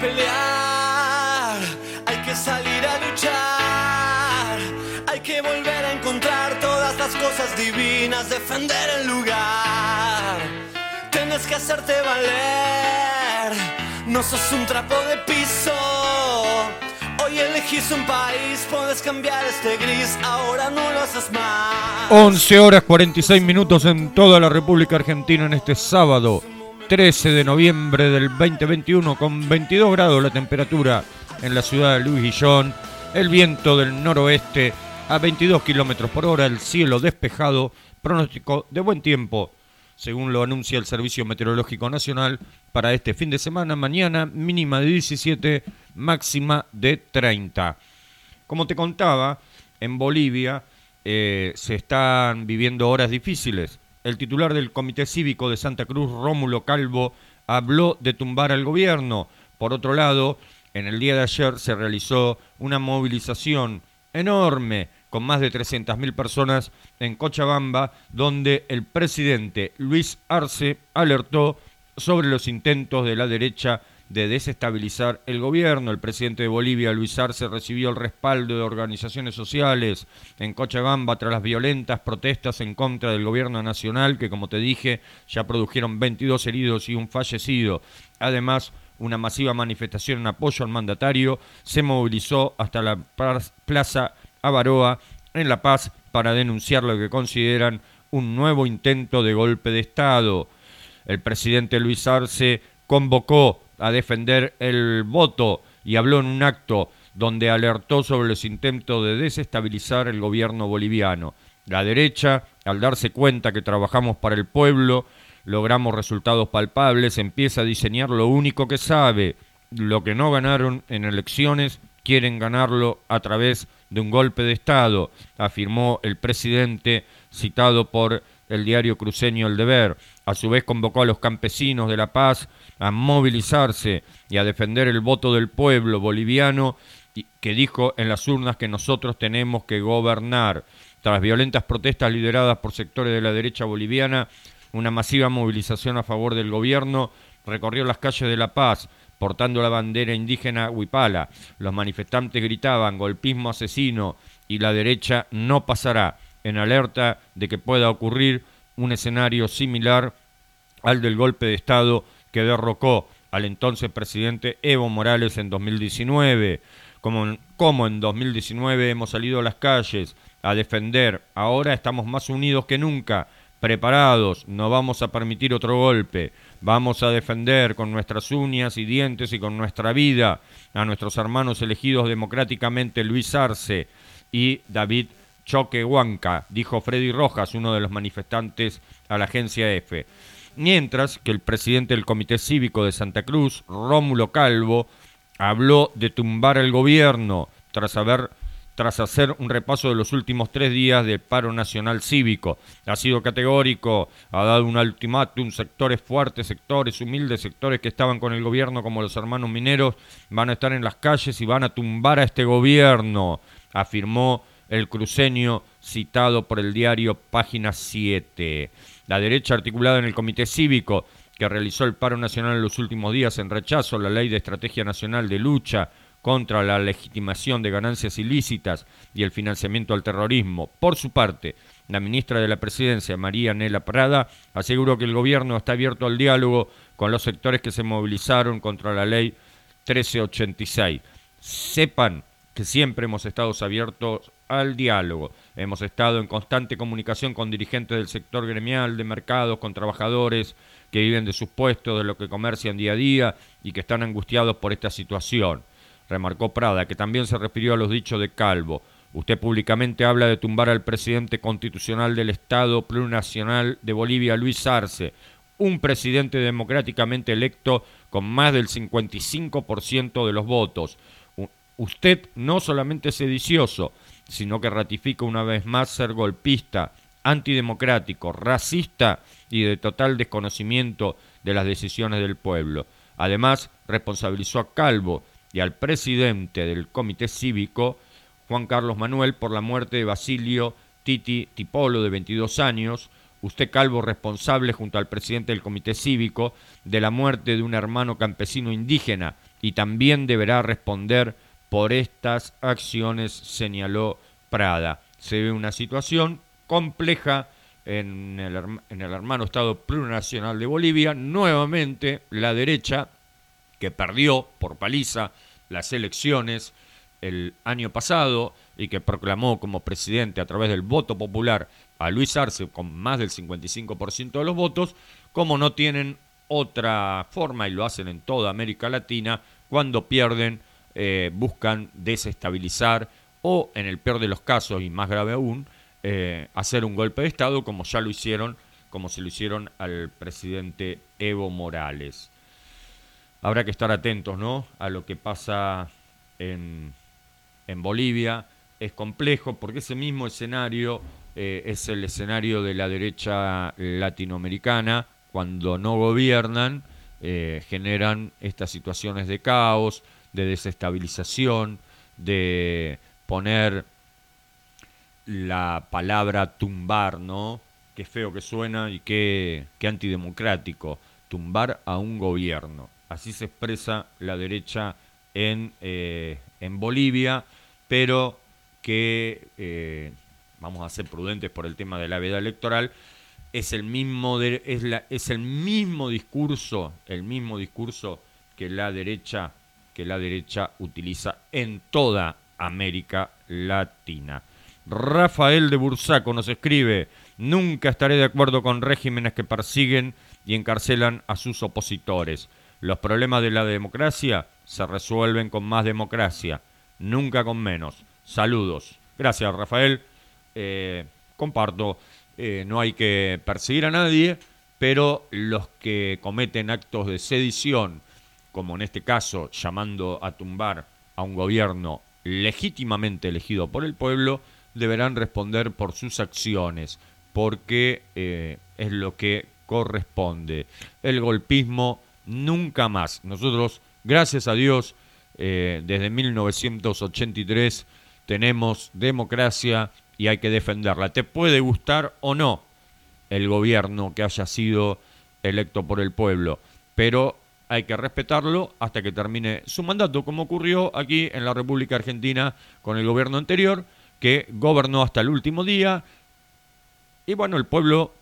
Pelear, hay que salir a luchar, hay que volver a encontrar todas las cosas divinas, defender el lugar. Tienes que hacerte valer, no sos un trapo de piso. Hoy elegís un país, puedes cambiar este gris, ahora no lo haces más. 11 horas 46 minutos en toda la República Argentina en este sábado 13 de noviembre del 2021 con 22 grados la temperatura en la ciudad de Luis Guillón. El viento del noroeste a 22 kilómetros por hora, el cielo despejado, pronóstico de buen tiempo, según lo anuncia el Servicio Meteorológico Nacional para este fin de semana. Mañana mínima de 17, máxima de 30. Como te contaba, en Bolivia eh, se están viviendo horas difíciles. El titular del Comité Cívico de Santa Cruz, Rómulo Calvo, habló de tumbar al gobierno. Por otro lado, en el día de ayer se realizó una movilización enorme con más de 300.000 personas en Cochabamba, donde el presidente Luis Arce alertó sobre los intentos de la derecha de desestabilizar el gobierno. El presidente de Bolivia, Luis Arce, recibió el respaldo de organizaciones sociales en Cochabamba tras las violentas protestas en contra del gobierno nacional, que como te dije, ya produjeron 22 heridos y un fallecido. Además, una masiva manifestación en apoyo al mandatario se movilizó hasta la Plaza Avaroa en La Paz para denunciar lo que consideran un nuevo intento de golpe de Estado. El presidente Luis Arce convocó a defender el voto y habló en un acto donde alertó sobre los intentos de desestabilizar el gobierno boliviano. La derecha, al darse cuenta que trabajamos para el pueblo, logramos resultados palpables, empieza a diseñar lo único que sabe. Lo que no ganaron en elecciones, quieren ganarlo a través de un golpe de Estado, afirmó el presidente citado por el diario cruceño El Deber. A su vez convocó a los campesinos de La Paz a movilizarse y a defender el voto del pueblo boliviano que dijo en las urnas que nosotros tenemos que gobernar. Tras violentas protestas lideradas por sectores de la derecha boliviana, una masiva movilización a favor del gobierno recorrió las calles de La Paz, portando la bandera indígena huipala. Los manifestantes gritaban golpismo asesino y la derecha no pasará, en alerta de que pueda ocurrir un escenario similar al del golpe de Estado que derrocó al entonces presidente Evo Morales en 2019. Como, como en 2019 hemos salido a las calles a defender, ahora estamos más unidos que nunca, preparados, no vamos a permitir otro golpe, vamos a defender con nuestras uñas y dientes y con nuestra vida a nuestros hermanos elegidos democráticamente Luis Arce y David Choquehuanca, dijo Freddy Rojas, uno de los manifestantes a la agencia EFE mientras que el presidente del Comité Cívico de Santa Cruz, Rómulo Calvo, habló de tumbar el gobierno tras haber tras hacer un repaso de los últimos tres días del paro nacional cívico. Ha sido categórico, ha dado un ultimátum, sectores fuertes, sectores humildes, sectores que estaban con el gobierno como los hermanos mineros, van a estar en las calles y van a tumbar a este gobierno, afirmó el cruceño citado por el diario Página 7. La derecha articulada en el Comité Cívico, que realizó el paro nacional en los últimos días en rechazo a la Ley de Estrategia Nacional de Lucha contra la legitimación de ganancias ilícitas y el financiamiento al terrorismo. Por su parte, la ministra de la Presidencia, María Nela Prada, aseguró que el gobierno está abierto al diálogo con los sectores que se movilizaron contra la ley 1386. Sepan que siempre hemos estado abiertos al diálogo. Hemos estado en constante comunicación con dirigentes del sector gremial, de mercados, con trabajadores que viven de sus puestos, de lo que comercian día a día y que están angustiados por esta situación. Remarcó Prada, que también se refirió a los dichos de Calvo. Usted públicamente habla de tumbar al presidente constitucional del Estado plurinacional de Bolivia, Luis Arce, un presidente democráticamente electo con más del 55% de los votos. Usted no solamente es sedicioso, sino que ratifica una vez más ser golpista, antidemocrático, racista y de total desconocimiento de las decisiones del pueblo. Además, responsabilizó a Calvo y al presidente del Comité Cívico, Juan Carlos Manuel, por la muerte de Basilio Titi Tipolo, de 22 años, usted Calvo responsable junto al presidente del Comité Cívico de la muerte de un hermano campesino indígena y también deberá responder por estas acciones, señaló Prada. Se ve una situación compleja en el, en el hermano Estado plurinacional de Bolivia. Nuevamente la derecha, que perdió por paliza las elecciones el año pasado y que proclamó como presidente a través del voto popular a Luis Arce con más del 55% de los votos, como no tienen otra forma y lo hacen en toda América Latina cuando pierden eh, buscan desestabilizar o, en el peor de los casos y más grave aún, eh, hacer un golpe de Estado como ya lo hicieron, como se lo hicieron al presidente Evo Morales. Habrá que estar atentos ¿no? a lo que pasa en, en Bolivia. Es complejo porque ese mismo escenario eh, es el escenario de la derecha latinoamericana. Cuando no gobiernan, generan estas situaciones de caos, de desestabilización, de poner la palabra tumbar, ¿no? Qué feo que suena y qué, qué antidemocrático. Tumbar a un gobierno. Así se expresa la derecha en, eh, en Bolivia, pero que, eh, vamos a ser prudentes por el tema de la veda electoral, es el mismo, es la, es el mismo discurso, el mismo discurso que la derecha, que la derecha utiliza en toda América Latina. Rafael de Bursaco nos escribe, nunca estaré de acuerdo con regímenes que persiguen y encarcelan a sus opositores. Los problemas de la democracia se resuelven con más democracia, nunca con menos. Saludos. Gracias, Rafael. Eh, comparto, eh, no hay que perseguir a nadie, pero los que cometen actos de sedición, como en este caso llamando a tumbar a un gobierno legítimamente elegido por el pueblo, deberán responder por sus acciones, porque eh, es lo que corresponde. El golpismo nunca más. Nosotros, gracias a Dios, eh, desde 1983 tenemos democracia y hay que defenderla. Te puede gustar o no el gobierno que haya sido electo por el pueblo, pero hay que respetarlo hasta que termine su mandato, como ocurrió aquí en la República Argentina con el gobierno anterior, que gobernó hasta el último día, y bueno, el pueblo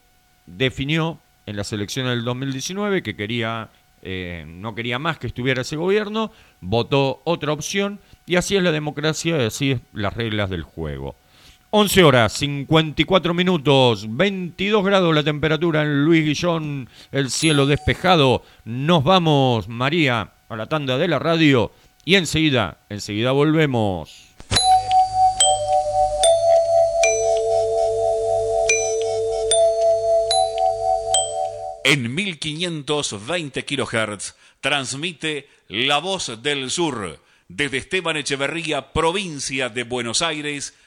definió en las elecciones del 2019 que quería, eh, no quería más que estuviera ese gobierno, votó otra opción, y así es la democracia y así es las reglas del juego. 11 horas 54 minutos, 22 grados la temperatura en Luis Guillón, el cielo despejado. Nos vamos, María, a la tanda de la radio y enseguida, enseguida volvemos. En 1520 kHz transmite La Voz del Sur desde Esteban Echeverría, provincia de Buenos Aires,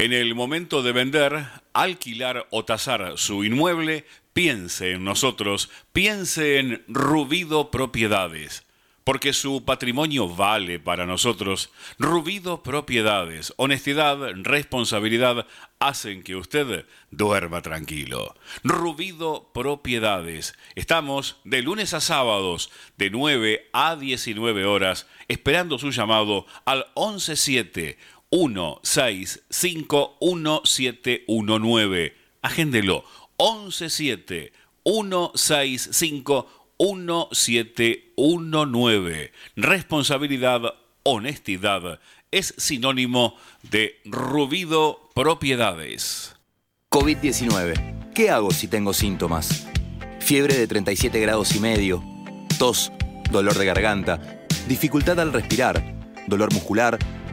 En el momento de vender, alquilar o tasar su inmueble, piense en nosotros, piense en Rubido Propiedades, porque su patrimonio vale para nosotros. Rubido Propiedades, honestidad, responsabilidad hacen que usted duerma tranquilo. Rubido Propiedades. Estamos de lunes a sábados, de 9 a 19 horas, esperando su llamado al 117 1651719. Agéndelo. 117 165 1719. Responsabilidad, honestidad es sinónimo de Rubido Propiedades. COVID-19. ¿Qué hago si tengo síntomas? Fiebre de 37 grados y medio, tos, dolor de garganta, dificultad al respirar, dolor muscular,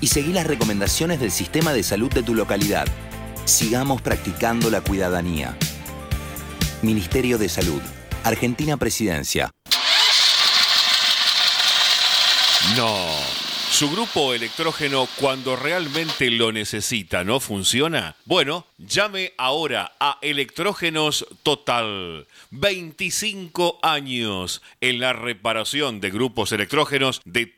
y seguí las recomendaciones del sistema de salud de tu localidad. Sigamos practicando la cuidadanía. Ministerio de Salud. Argentina Presidencia. No, Su grupo electrógeno cuando realmente lo necesita no funciona. Bueno, llame ahora a Electrógenos Total. 25 años en la reparación de grupos electrógenos de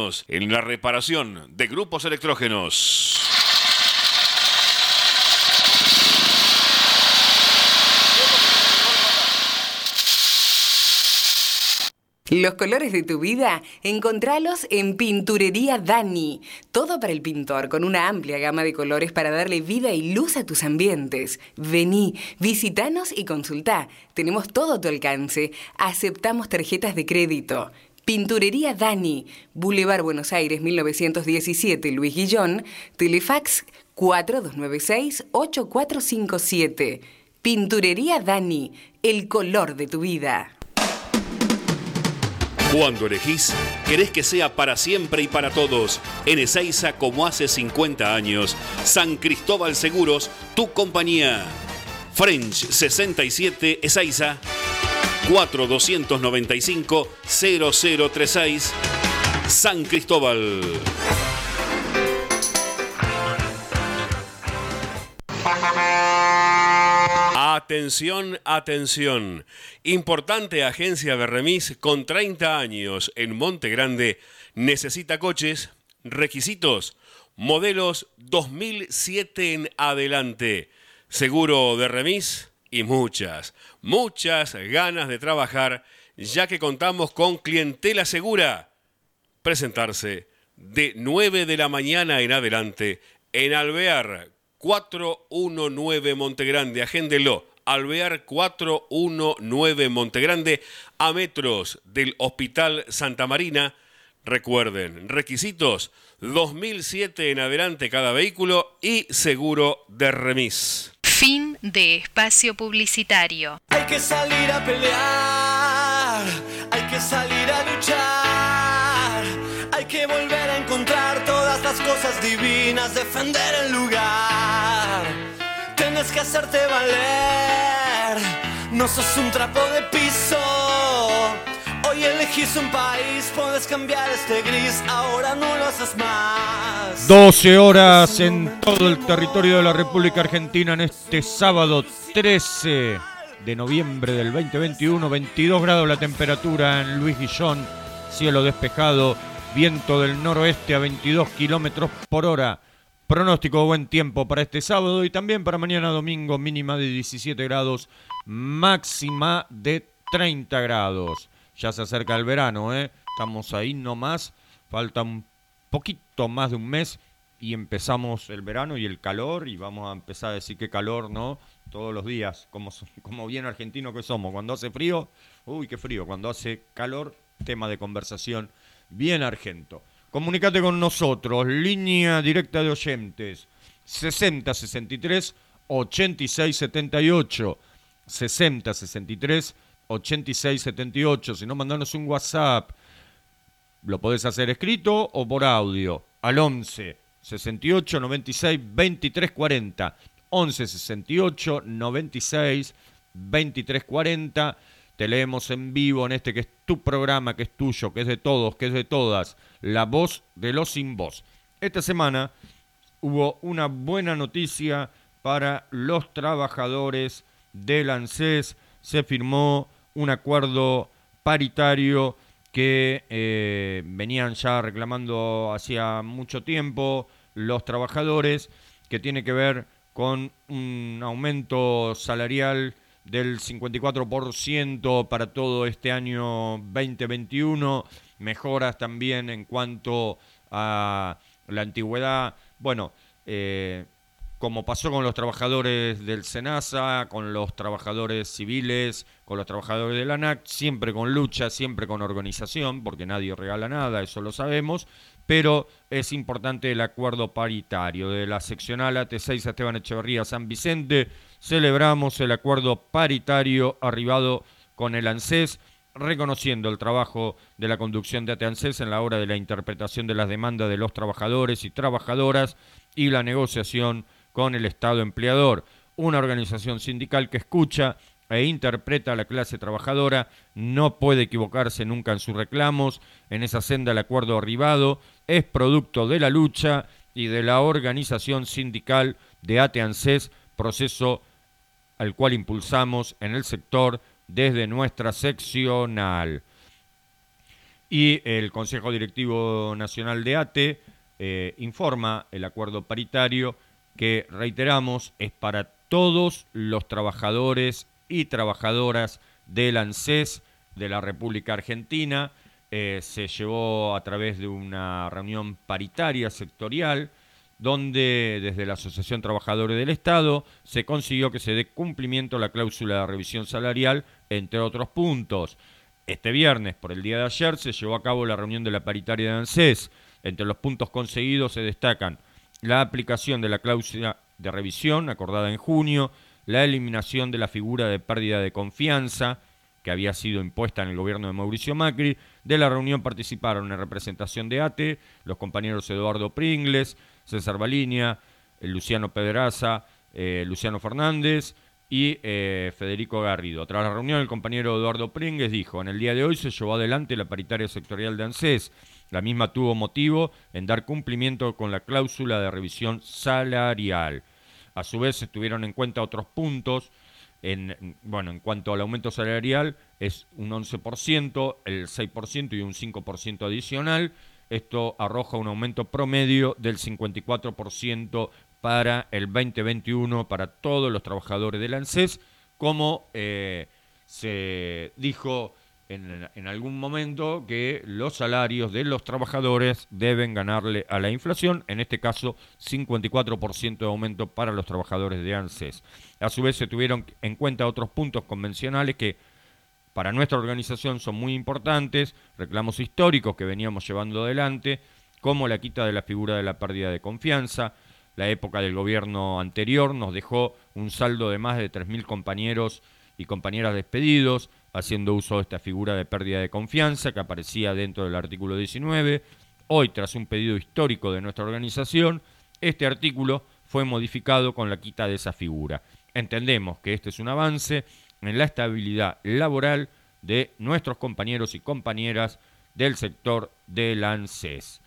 en la reparación de grupos electrógenos. Los colores de tu vida, encontralos en Pinturería Dani. Todo para el pintor, con una amplia gama de colores para darle vida y luz a tus ambientes. Vení, visitanos y consultá. Tenemos todo a tu alcance. Aceptamos tarjetas de crédito. Pinturería Dani, Boulevard Buenos Aires 1917, Luis Guillón, Telefax 4296-8457. Pinturería Dani, el color de tu vida. Cuando elegís, querés que sea para siempre y para todos. En Ezeiza, como hace 50 años. San Cristóbal Seguros, tu compañía. French 67 Ezeiza. 4295-0036 San Cristóbal. Atención, atención. Importante agencia de remis con 30 años en Monte Grande necesita coches, requisitos, modelos 2007 en adelante. Seguro de remis y muchas, muchas ganas de trabajar, ya que contamos con clientela segura. Presentarse de 9 de la mañana en adelante en Alvear 419 Montegrande. Agéndelo. Alvear 419 Montegrande a metros del Hospital Santa Marina. Recuerden, requisitos 2007 en adelante cada vehículo y seguro de remis. Fin de espacio publicitario. Hay que salir a pelear, hay que salir a luchar, hay que volver a encontrar todas las cosas divinas, defender el lugar. Tienes que hacerte valer, no sos un trapo de piso. Hoy elegís un país, puedes cambiar este gris, ahora no lo haces más. 12 horas en todo el territorio de la República Argentina en este sábado 13 de noviembre del 2021, 22 grados la temperatura en Luis Guillón, cielo despejado, viento del noroeste a 22 kilómetros por hora. Pronóstico de buen tiempo para este sábado y también para mañana domingo, mínima de 17 grados, máxima de 30 grados. Ya se acerca el verano, ¿eh? Estamos ahí nomás, falta un poquito más de un mes y empezamos el verano y el calor y vamos a empezar a decir qué calor, ¿no? Todos los días, como, como bien argentino que somos. Cuando hace frío, uy, qué frío. Cuando hace calor, tema de conversación bien argento. Comunicate con nosotros, línea directa de oyentes, 6063 8678 6063 8678. Si no, mandanos un WhatsApp. Lo podés hacer escrito o por audio. Al 11 68 96 23 40. 11 68 96 23 40. Te leemos en vivo en este que es tu programa, que es tuyo, que es de todos, que es de todas. La voz de los sin voz. Esta semana hubo una buena noticia para los trabajadores del ANSES. Se firmó un acuerdo paritario que eh, venían ya reclamando hacía mucho tiempo los trabajadores, que tiene que ver con un aumento salarial del 54% para todo este año 2021, mejoras también en cuanto a la antigüedad. Bueno, eh, como pasó con los trabajadores del SENASA, con los trabajadores civiles, con los trabajadores del ANAC, siempre con lucha, siempre con organización, porque nadie regala nada, eso lo sabemos, pero es importante el acuerdo paritario de la seccional AT6 Esteban Echeverría San Vicente. Celebramos el acuerdo paritario arribado con el ANSES reconociendo el trabajo de la conducción de ATANSES en la hora de la interpretación de las demandas de los trabajadores y trabajadoras y la negociación con el Estado empleador, una organización sindical que escucha e interpreta a la clase trabajadora, no puede equivocarse nunca en sus reclamos, en esa senda el acuerdo arribado es producto de la lucha y de la organización sindical de ATEANSES, proceso al cual impulsamos en el sector desde nuestra seccional. Y el Consejo Directivo Nacional de ATE eh, informa el acuerdo paritario que, reiteramos, es para todos los trabajadores y trabajadoras del ANSES de la República Argentina. Eh, se llevó a través de una reunión paritaria sectorial donde desde la Asociación Trabajadores del Estado se consiguió que se dé cumplimiento a la cláusula de revisión salarial, entre otros puntos. Este viernes, por el día de ayer, se llevó a cabo la reunión de la paritaria de ANSES. Entre los puntos conseguidos se destacan la aplicación de la cláusula de revisión acordada en junio, la eliminación de la figura de pérdida de confianza que había sido impuesta en el gobierno de Mauricio Macri. De la reunión participaron en representación de ATE los compañeros Eduardo Pringles, César Balinia, eh, Luciano Pedraza, eh, Luciano Fernández y eh, Federico Garrido. Tras la reunión, el compañero Eduardo Pringles dijo, en el día de hoy se llevó adelante la paritaria sectorial de ANSES la misma tuvo motivo en dar cumplimiento con la cláusula de revisión salarial. A su vez, se tuvieron en cuenta otros puntos. En, bueno, en cuanto al aumento salarial, es un 11%, el 6% y un 5% adicional. Esto arroja un aumento promedio del 54% para el 2021 para todos los trabajadores del ANSES, como eh, se dijo en, algún momento que los salarios de los trabajadores deben ganarle a la inflación, en este caso 54% de aumento para los trabajadores de ANSES. A su vez se tuvieron en cuenta otros puntos convencionales que para nuestra organización son muy importantes, reclamos históricos que veníamos llevando adelante, como la quita de la figura de la pérdida de confianza. La época del gobierno anterior nos dejó un saldo de más de 3.000 compañeros y compañeras despedidos, haciendo uso de esta figura de pérdida de confianza que aparecía dentro del artículo 19. Hoy, tras un pedido histórico de nuestra organización, este artículo fue modificado con la quita de esa figura. Entendemos que este es un avance en la estabilidad laboral de nuestros compañeros y compañeras del sector del ANSES.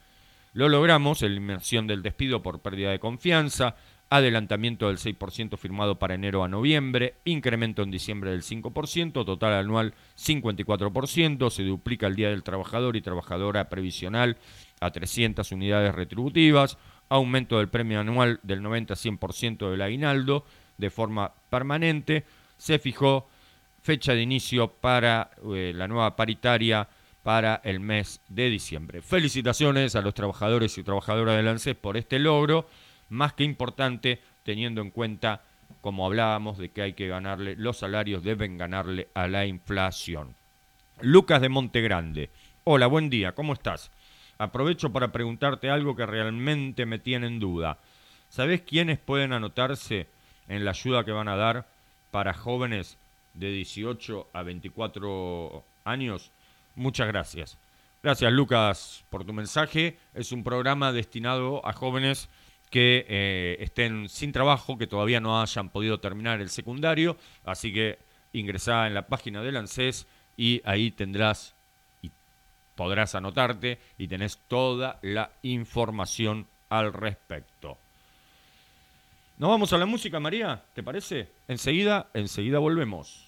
Lo logramos inmersión del despido por pérdida de confianza, adelantamiento del 6% firmado para enero a noviembre, incremento en diciembre del 5%, total anual 54%, se duplica el Día del Trabajador y Trabajadora Previsional a 300 unidades retributivas, aumento del premio anual del 90 a 100% del aguinaldo de forma permanente, se fijó fecha de inicio para eh, la nueva paritaria para el mes de diciembre. Felicitaciones a los trabajadores y trabajadoras del ANSES por este logro más que importante teniendo en cuenta, como hablábamos, de que hay que ganarle, los salarios deben ganarle a la inflación. Lucas de Montegrande. Hola, buen día, ¿cómo estás? Aprovecho para preguntarte algo que realmente me tiene en duda. ¿Sabés quiénes pueden anotarse en la ayuda que van a dar para jóvenes de 18 a 24 años? Muchas gracias. Gracias Lucas por tu mensaje. Es un programa destinado a jóvenes que eh, estén sin trabajo, que todavía no hayan podido terminar el secundario. Así que ingresá en la página del ANSES y ahí tendrás y podrás anotarte y tenés toda la información al respecto. Nos vamos a la música, María, ¿te parece? Enseguida, enseguida volvemos.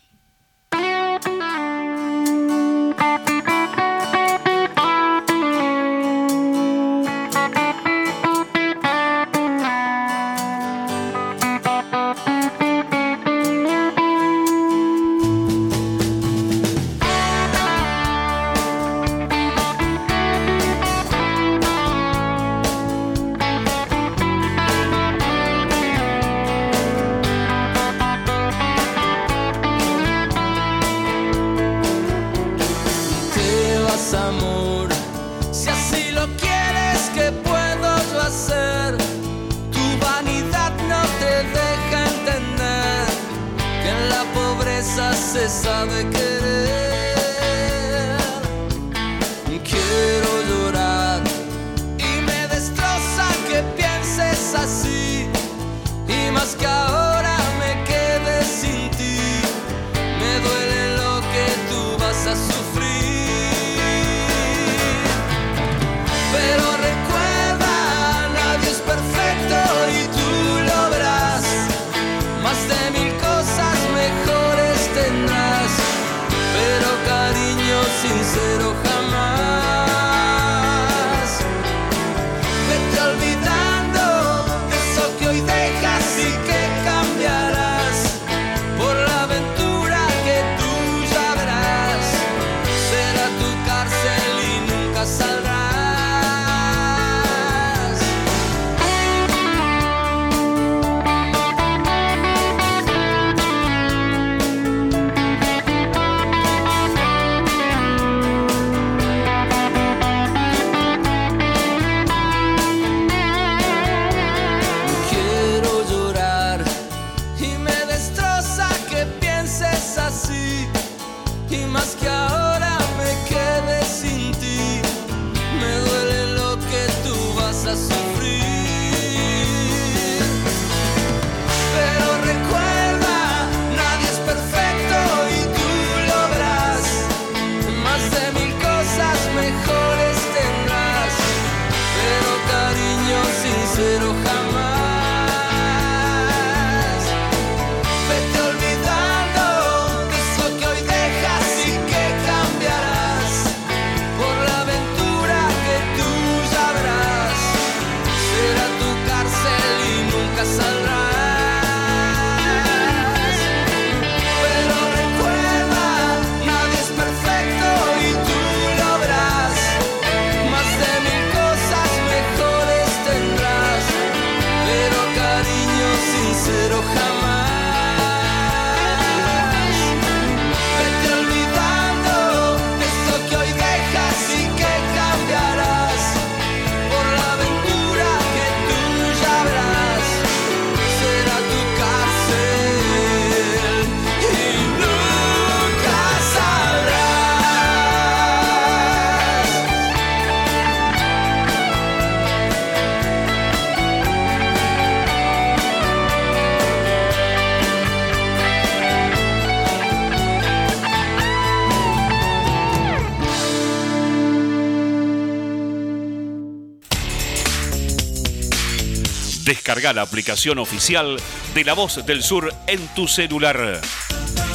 Descarga la aplicación oficial de La Voz del Sur en tu celular.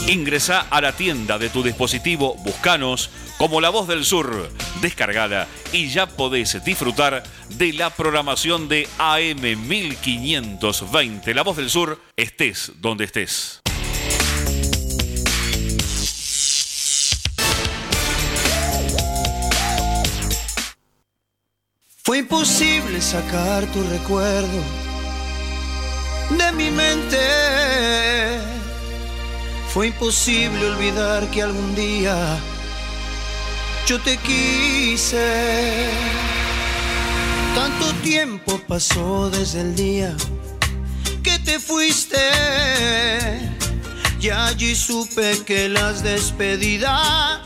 Ingresa a la tienda de tu dispositivo, buscanos como La Voz del Sur, descargala y ya podés disfrutar de la programación de AM 1520 La Voz del Sur, estés donde estés. Fue imposible sacar tu recuerdo de mi mente. Fue imposible olvidar que algún día yo te quise. Tanto tiempo pasó desde el día que te fuiste. Y allí supe que las despedidas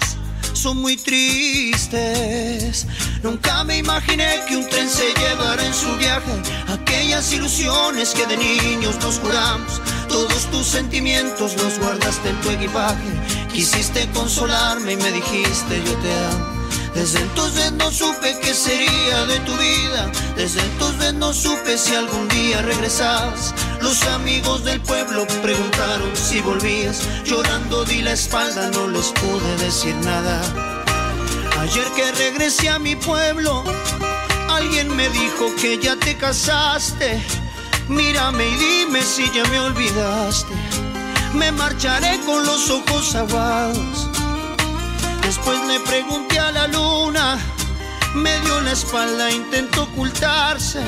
son muy tristes. Nunca me imaginé que un tren se llevara en su viaje aquellas ilusiones que de niños nos juramos. Todos tus sentimientos los guardaste en tu equipaje. Quisiste consolarme y me dijiste yo te amo. Desde entonces no supe qué sería de tu vida. Desde entonces no supe si algún día regresabas. Los amigos del pueblo preguntaron si volvías. Llorando di la espalda, no les pude decir nada. Ayer que regresé a mi pueblo, alguien me dijo que ya te casaste. Mírame y dime si ya me olvidaste. Me marcharé con los ojos aguados. Después le pregunté a la luna, me dio la espalda, intentó ocultarse.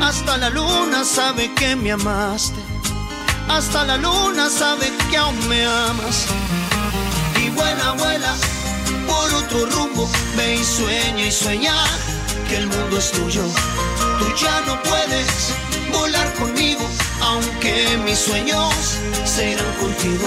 Hasta la luna sabe que me amaste. Hasta la luna sabe que aún me amas. Y buena abuela, por otro rumbo, ve y sueña y sueña que el mundo es tuyo. Tú ya no puedes volar conmigo, aunque mis sueños serán contigo.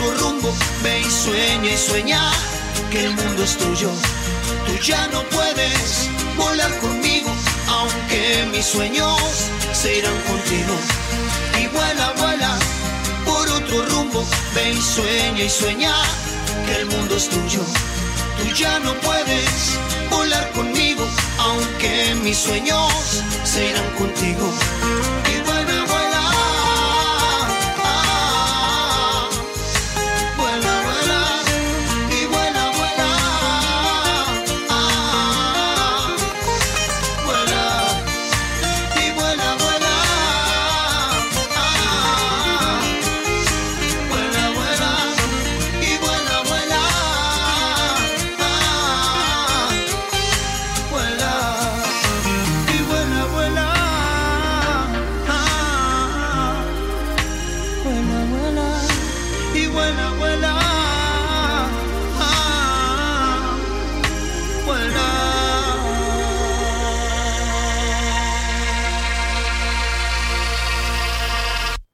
otro rumbo, ve y sueña y sueña que el mundo es tuyo. Tú ya no puedes volar conmigo, aunque mis sueños se irán contigo. Y vuela, vuela por otro rumbo, ve y sueña y sueña que el mundo es tuyo. Tú ya no puedes volar conmigo, aunque mis sueños se irán contigo. Vuela, vuela, ah,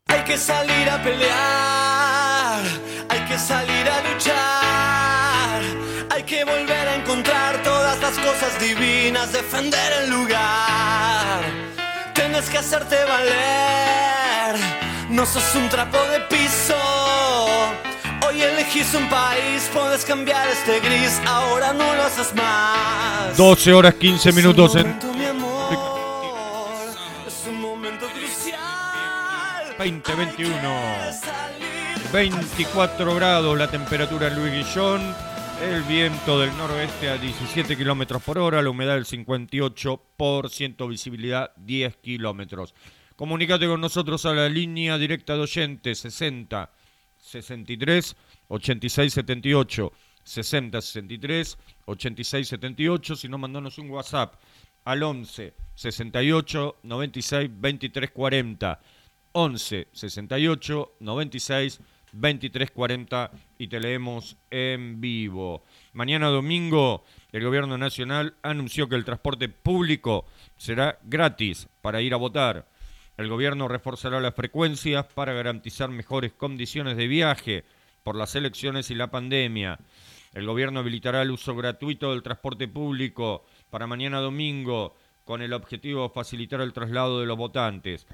Hay que salir a pelear, hay que salir a luchar, hay que volver a encontrar todas las cosas divinas, defender el lugar. Tienes que hacerte valer, no sos un trapo de piso. Hoy elegís un país, puedes cambiar este gris, ahora no lo haces más. 12 horas 15 minutos en Momento, mi amor, es un momento crucial. 2021. 24 grados la temperatura en Luis Guillón. El viento del noroeste a 17 kilómetros por hora. La humedad del 58%. Visibilidad 10 kilómetros. Comunicate con nosotros a la línea directa de oyentes 60 63 86 78. 60 63 86 78. Si no, mandanos un WhatsApp al 11 68 96 23 40. 11 68 96 23 40 y te leemos en vivo. Mañana domingo el gobierno nacional anunció que el transporte público será gratis para ir a votar. El gobierno reforzará las frecuencias para garantizar mejores condiciones de viaje por las elecciones y la pandemia. El gobierno habilitará el uso gratuito del transporte público para mañana domingo con el objetivo de facilitar el traslado de los votantes.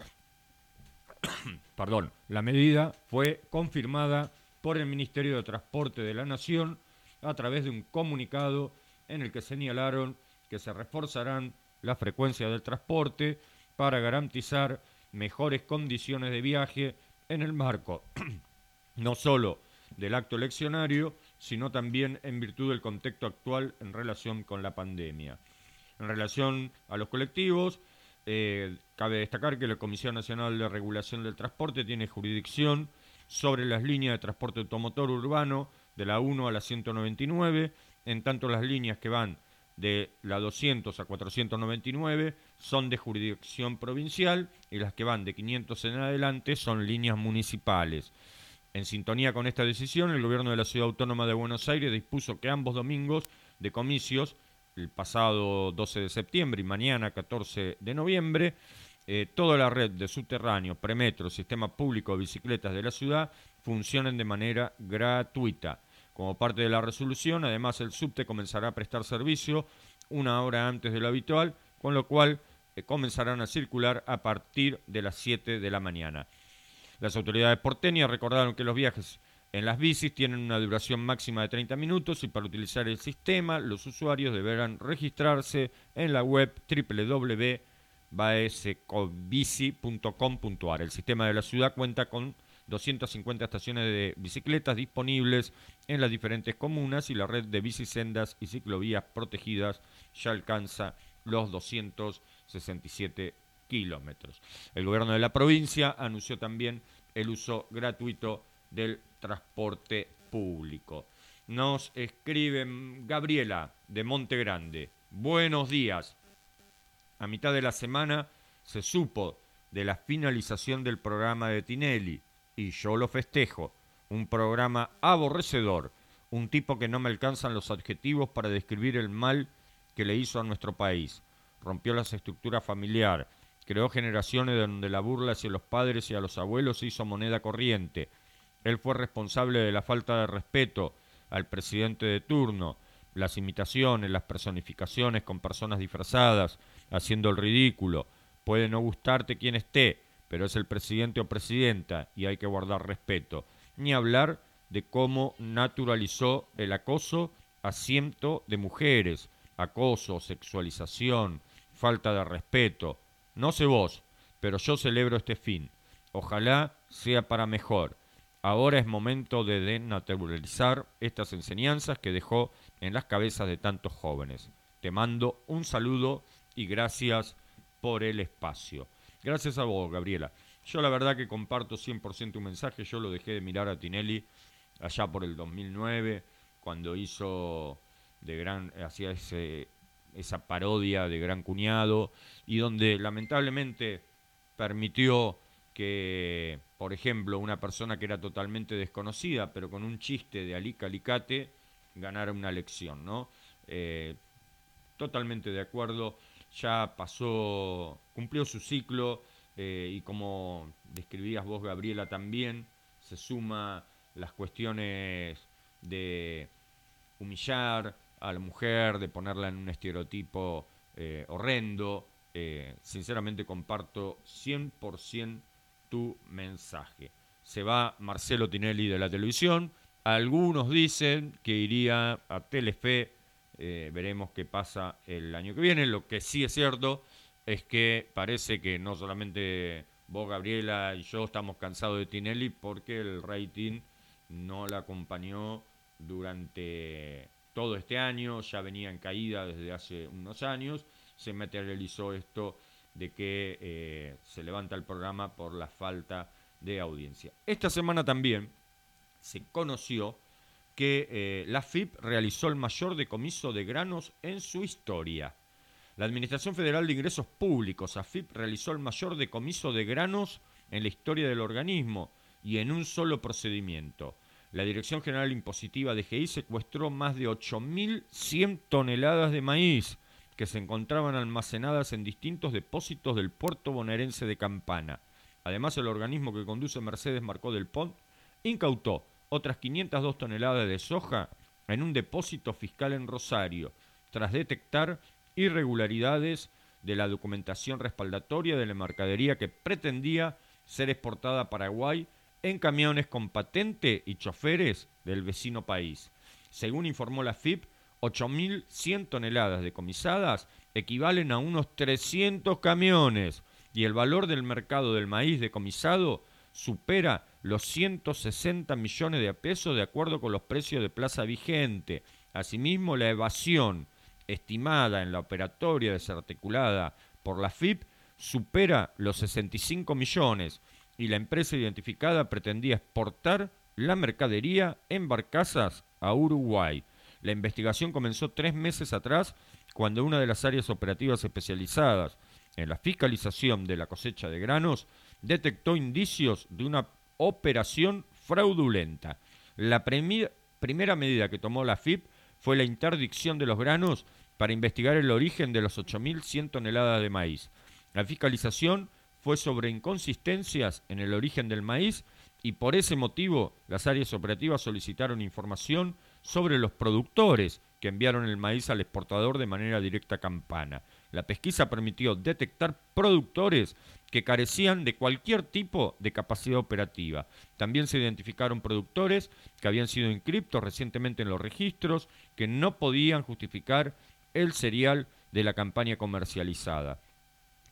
Perdón, la medida fue confirmada por el Ministerio de Transporte de la Nación a través de un comunicado en el que señalaron que se reforzarán las frecuencias del transporte para garantizar mejores condiciones de viaje en el marco no solo del acto eleccionario, sino también en virtud del contexto actual en relación con la pandemia. En relación a los colectivos, eh, cabe destacar que la Comisión Nacional de Regulación del Transporte tiene jurisdicción sobre las líneas de transporte automotor urbano de la 1 a la 199, en tanto las líneas que van de la 200 a 499 son de jurisdicción provincial y las que van de 500 en adelante son líneas municipales. En sintonía con esta decisión, el gobierno de la Ciudad Autónoma de Buenos Aires dispuso que ambos domingos de comicios el pasado 12 de septiembre y mañana 14 de noviembre, eh, toda la red de subterráneo, premetro, sistema público de bicicletas de la ciudad funcionen de manera gratuita. Como parte de la resolución, además el subte comenzará a prestar servicio una hora antes de lo habitual, con lo cual eh, comenzarán a circular a partir de las 7 de la mañana. Las autoridades porteñas recordaron que los viajes en las bicis tienen una duración máxima de 30 minutos y para utilizar el sistema los usuarios deberán registrarse en la web www.baescobici.com.ar. El sistema de la ciudad cuenta con 250 estaciones de bicicletas disponibles en las diferentes comunas y la red de bicisendas y ciclovías protegidas ya alcanza los 267 kilómetros. El gobierno de la provincia anunció también el uso gratuito del transporte público. Nos escribe Gabriela de Monte Grande. Buenos días. A mitad de la semana se supo de la finalización del programa de Tinelli y yo lo festejo. Un programa aborrecedor, un tipo que no me alcanzan los adjetivos para describir el mal que le hizo a nuestro país. Rompió las estructuras familiares, creó generaciones donde la burla hacia los padres y a los abuelos se hizo moneda corriente él fue responsable de la falta de respeto al presidente de turno, las imitaciones, las personificaciones con personas disfrazadas, haciendo el ridículo. Puede no gustarte quien esté, pero es el presidente o presidenta y hay que guardar respeto. Ni hablar de cómo naturalizó el acoso a ciento de mujeres, acoso, sexualización, falta de respeto. No sé vos, pero yo celebro este fin. Ojalá sea para mejor. Ahora es momento de denaturalizar estas enseñanzas que dejó en las cabezas de tantos jóvenes. Te mando un saludo y gracias por el espacio. Gracias a vos, Gabriela. Yo la verdad que comparto 100% un mensaje. Yo lo dejé de mirar a Tinelli allá por el 2009, cuando hizo de gran, hacía ese, esa parodia de Gran Cuñado y donde lamentablemente permitió que, por ejemplo, una persona que era totalmente desconocida, pero con un chiste de Alica Alicate, ganara una lección, ¿no? Eh, totalmente de acuerdo, ya pasó, cumplió su ciclo eh, y como describías vos, Gabriela, también se suma las cuestiones de humillar a la mujer, de ponerla en un estereotipo eh, horrendo. sinceramente comparto 100% tu mensaje. Se va Marcelo Tinelli de la televisión. Algunos dicen que iría a Telefe. Eh, veremos qué pasa el año que viene. Lo que sí es cierto es que parece que no solamente vos, Gabriela, y yo estamos cansados de Tinelli porque el rating no la acompañó durante todo este año, ya venía en caída desde hace unos años, se materializó esto de que eh, se levanta el programa por la falta de audiencia. Esta semana también se conoció que eh, la FIP realizó el mayor decomiso de granos en su historia. La Administración Federal de Ingresos Públicos, AFIP, realizó el mayor decomiso de granos en la historia del organismo y en un solo procedimiento. La Dirección General Impositiva de GI secuestró más de 8.100 toneladas de maíz, que se encontraban almacenadas en distintos depósitos del puerto bonaerense de Campana. Además, el organismo que conduce Mercedes Marcó del Pont incautó otras 502 toneladas de soja en un depósito fiscal en Rosario, tras detectar irregularidades de la documentación respaldatoria de la mercadería que pretendía ser exportada a Paraguay en camiones con patente y choferes del vecino país. Según informó la FIP, 8.100 toneladas decomisadas equivalen a unos 300 camiones y el valor del mercado del maíz decomisado supera los 160 millones de pesos de acuerdo con los precios de plaza vigente. Asimismo, la evasión estimada en la operatoria desarticulada por la FIP supera los 65 millones y la empresa identificada pretendía exportar la mercadería en barcazas a Uruguay. La investigación comenzó tres meses atrás cuando una de las áreas operativas especializadas en la fiscalización de la cosecha de granos detectó indicios de una operación fraudulenta. La primera medida que tomó la FIP fue la interdicción de los granos para investigar el origen de los 8.100 toneladas de maíz. La fiscalización fue sobre inconsistencias en el origen del maíz y por ese motivo las áreas operativas solicitaron información sobre los productores que enviaron el maíz al exportador de manera directa a Campana. La pesquisa permitió detectar productores que carecían de cualquier tipo de capacidad operativa. También se identificaron productores que habían sido inscriptos recientemente en los registros, que no podían justificar el cereal de la campaña comercializada.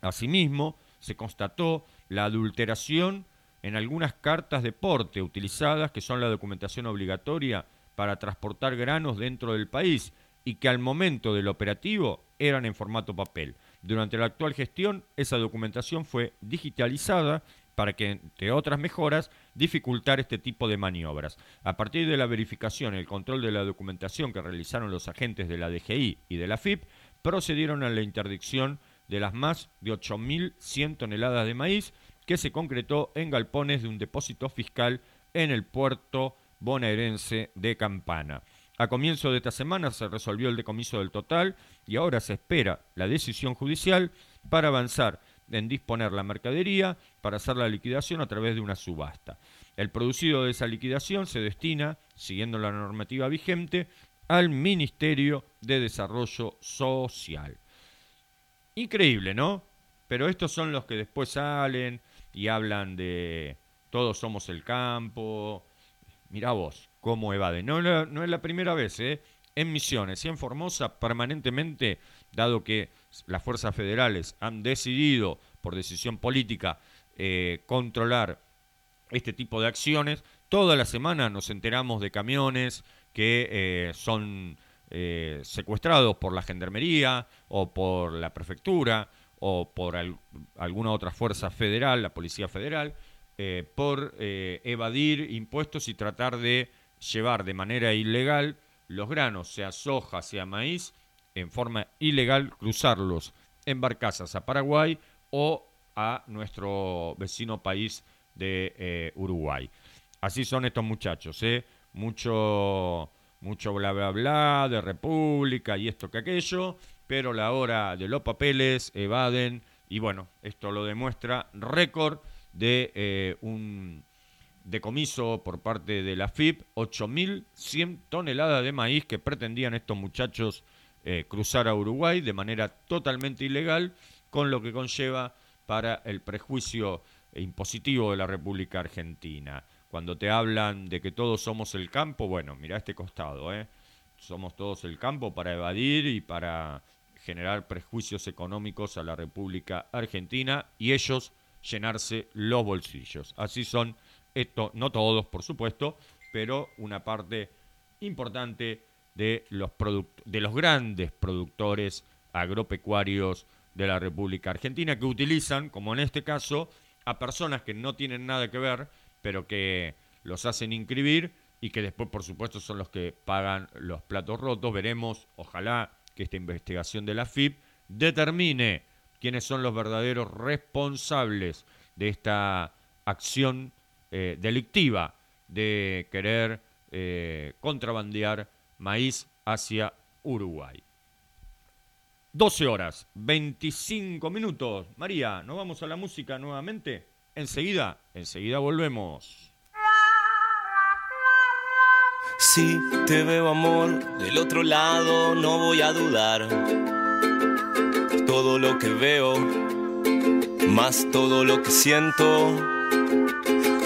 Asimismo, se constató la adulteración en algunas cartas de porte utilizadas, que son la documentación obligatoria para transportar granos dentro del país y que al momento del operativo eran en formato papel. Durante la actual gestión, esa documentación fue digitalizada para que, entre otras mejoras, dificultar este tipo de maniobras. A partir de la verificación y el control de la documentación que realizaron los agentes de la DGI y de la FIP, procedieron a la interdicción de las más de 8.100 toneladas de maíz que se concretó en galpones de un depósito fiscal en el puerto bonaerense de Campana. A comienzo de esta semana se resolvió el decomiso del total y ahora se espera la decisión judicial para avanzar en disponer la mercadería para hacer la liquidación a través de una subasta. El producido de esa liquidación se destina, siguiendo la normativa vigente, al Ministerio de Desarrollo Social. Increíble, ¿no? Pero estos son los que después salen y hablan de todos somos el campo. Mirá vos, cómo evade. No, es la primera vez, ¿eh? En Misiones y en Formosa, permanentemente, dado que las fuerzas federales han decidido, por decisión política, eh, controlar este tipo de acciones, toda la semana nos enteramos de camiones que eh, son eh, secuestrados por la gendarmería o por la prefectura o por alguna otra fuerza federal, la Policía Federal, por evadir impuestos y tratar de llevar de manera ilegal los granos, sea soja, sea maíz, en forma ilegal, cruzarlos en barcazas a Paraguay o a nuestro vecino país de eh, Uruguay. Así son estos muchachos, ¿eh? Mucho, mucho bla bla bla de república y esto que aquello, pero la hora de los papeles evaden y bueno, esto lo demuestra récord de eh, un decomiso por parte de la FIP, 8.100 toneladas de maíz que pretendían estos muchachos eh, cruzar a Uruguay de manera totalmente ilegal, con lo que conlleva para el prejuicio impositivo de la República Argentina. Cuando te hablan de que todos somos el campo, bueno, mira este costado, ¿eh? somos todos el campo para evadir y para generar prejuicios económicos a la República Argentina y ellos llenarse los bolsillos. Así son esto, no todos, por supuesto, pero una parte importante de los, de los grandes productores agropecuarios de la República Argentina que utilizan, como en este caso, a personas que no tienen nada que ver, pero que los hacen inscribir y que después, por supuesto, son los que pagan los platos rotos. Veremos, ojalá, que esta investigación de la FIP determine quiénes son los verdaderos responsables de esta acción eh, delictiva de querer eh, contrabandear maíz hacia Uruguay. 12 horas, 25 minutos. María, ¿nos vamos a la música nuevamente? Enseguida, enseguida volvemos. Si te veo amor del otro lado, no voy a dudar. Todo lo que veo, más todo lo que siento.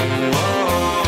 Oh.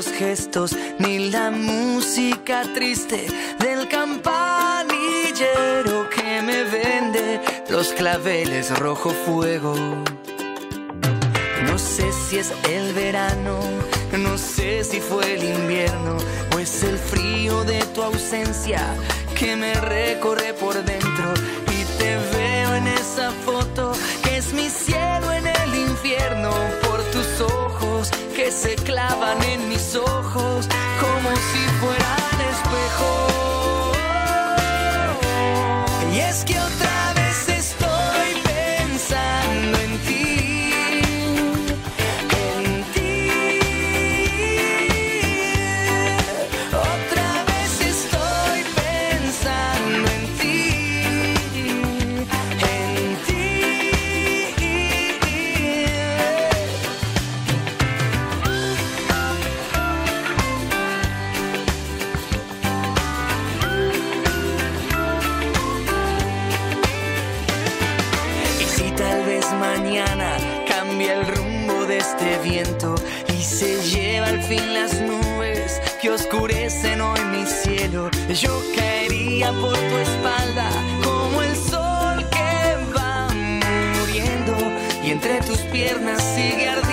Los gestos, ni la música triste del campanillero que me vende los claveles rojo fuego. No sé si es el verano, no sé si fue el invierno o es el frío de tu ausencia que me recorre por dentro y te veo en esa foto que es mi cielo en el infierno por tus ojos que se clavan en mis ojos como si fueran espejos. Y es que otra y se lleva al fin las nubes que oscurecen hoy mi cielo. Yo caería por tu espalda como el sol que va muriendo y entre tus piernas sigue ardiendo.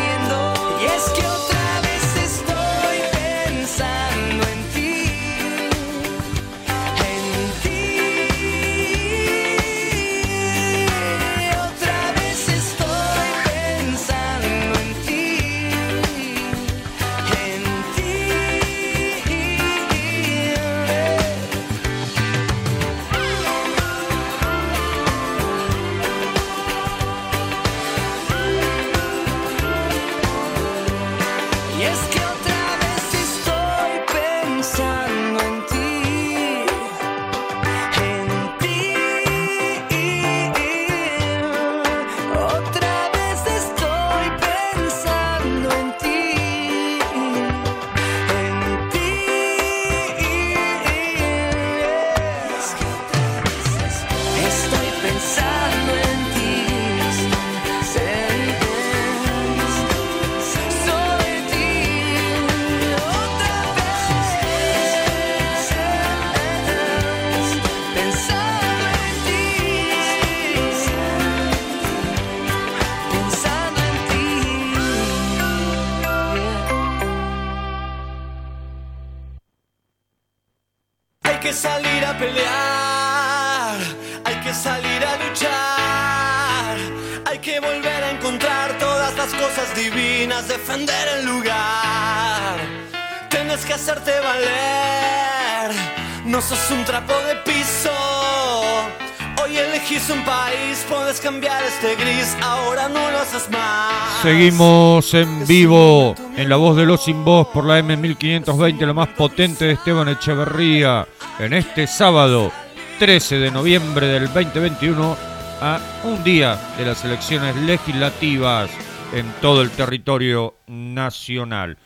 Seguimos en vivo en la voz de los sin voz por la M1520, lo más potente de Esteban Echeverría, en este sábado 13 de noviembre del 2021, a un día de las elecciones legislativas en todo el territorio nacional.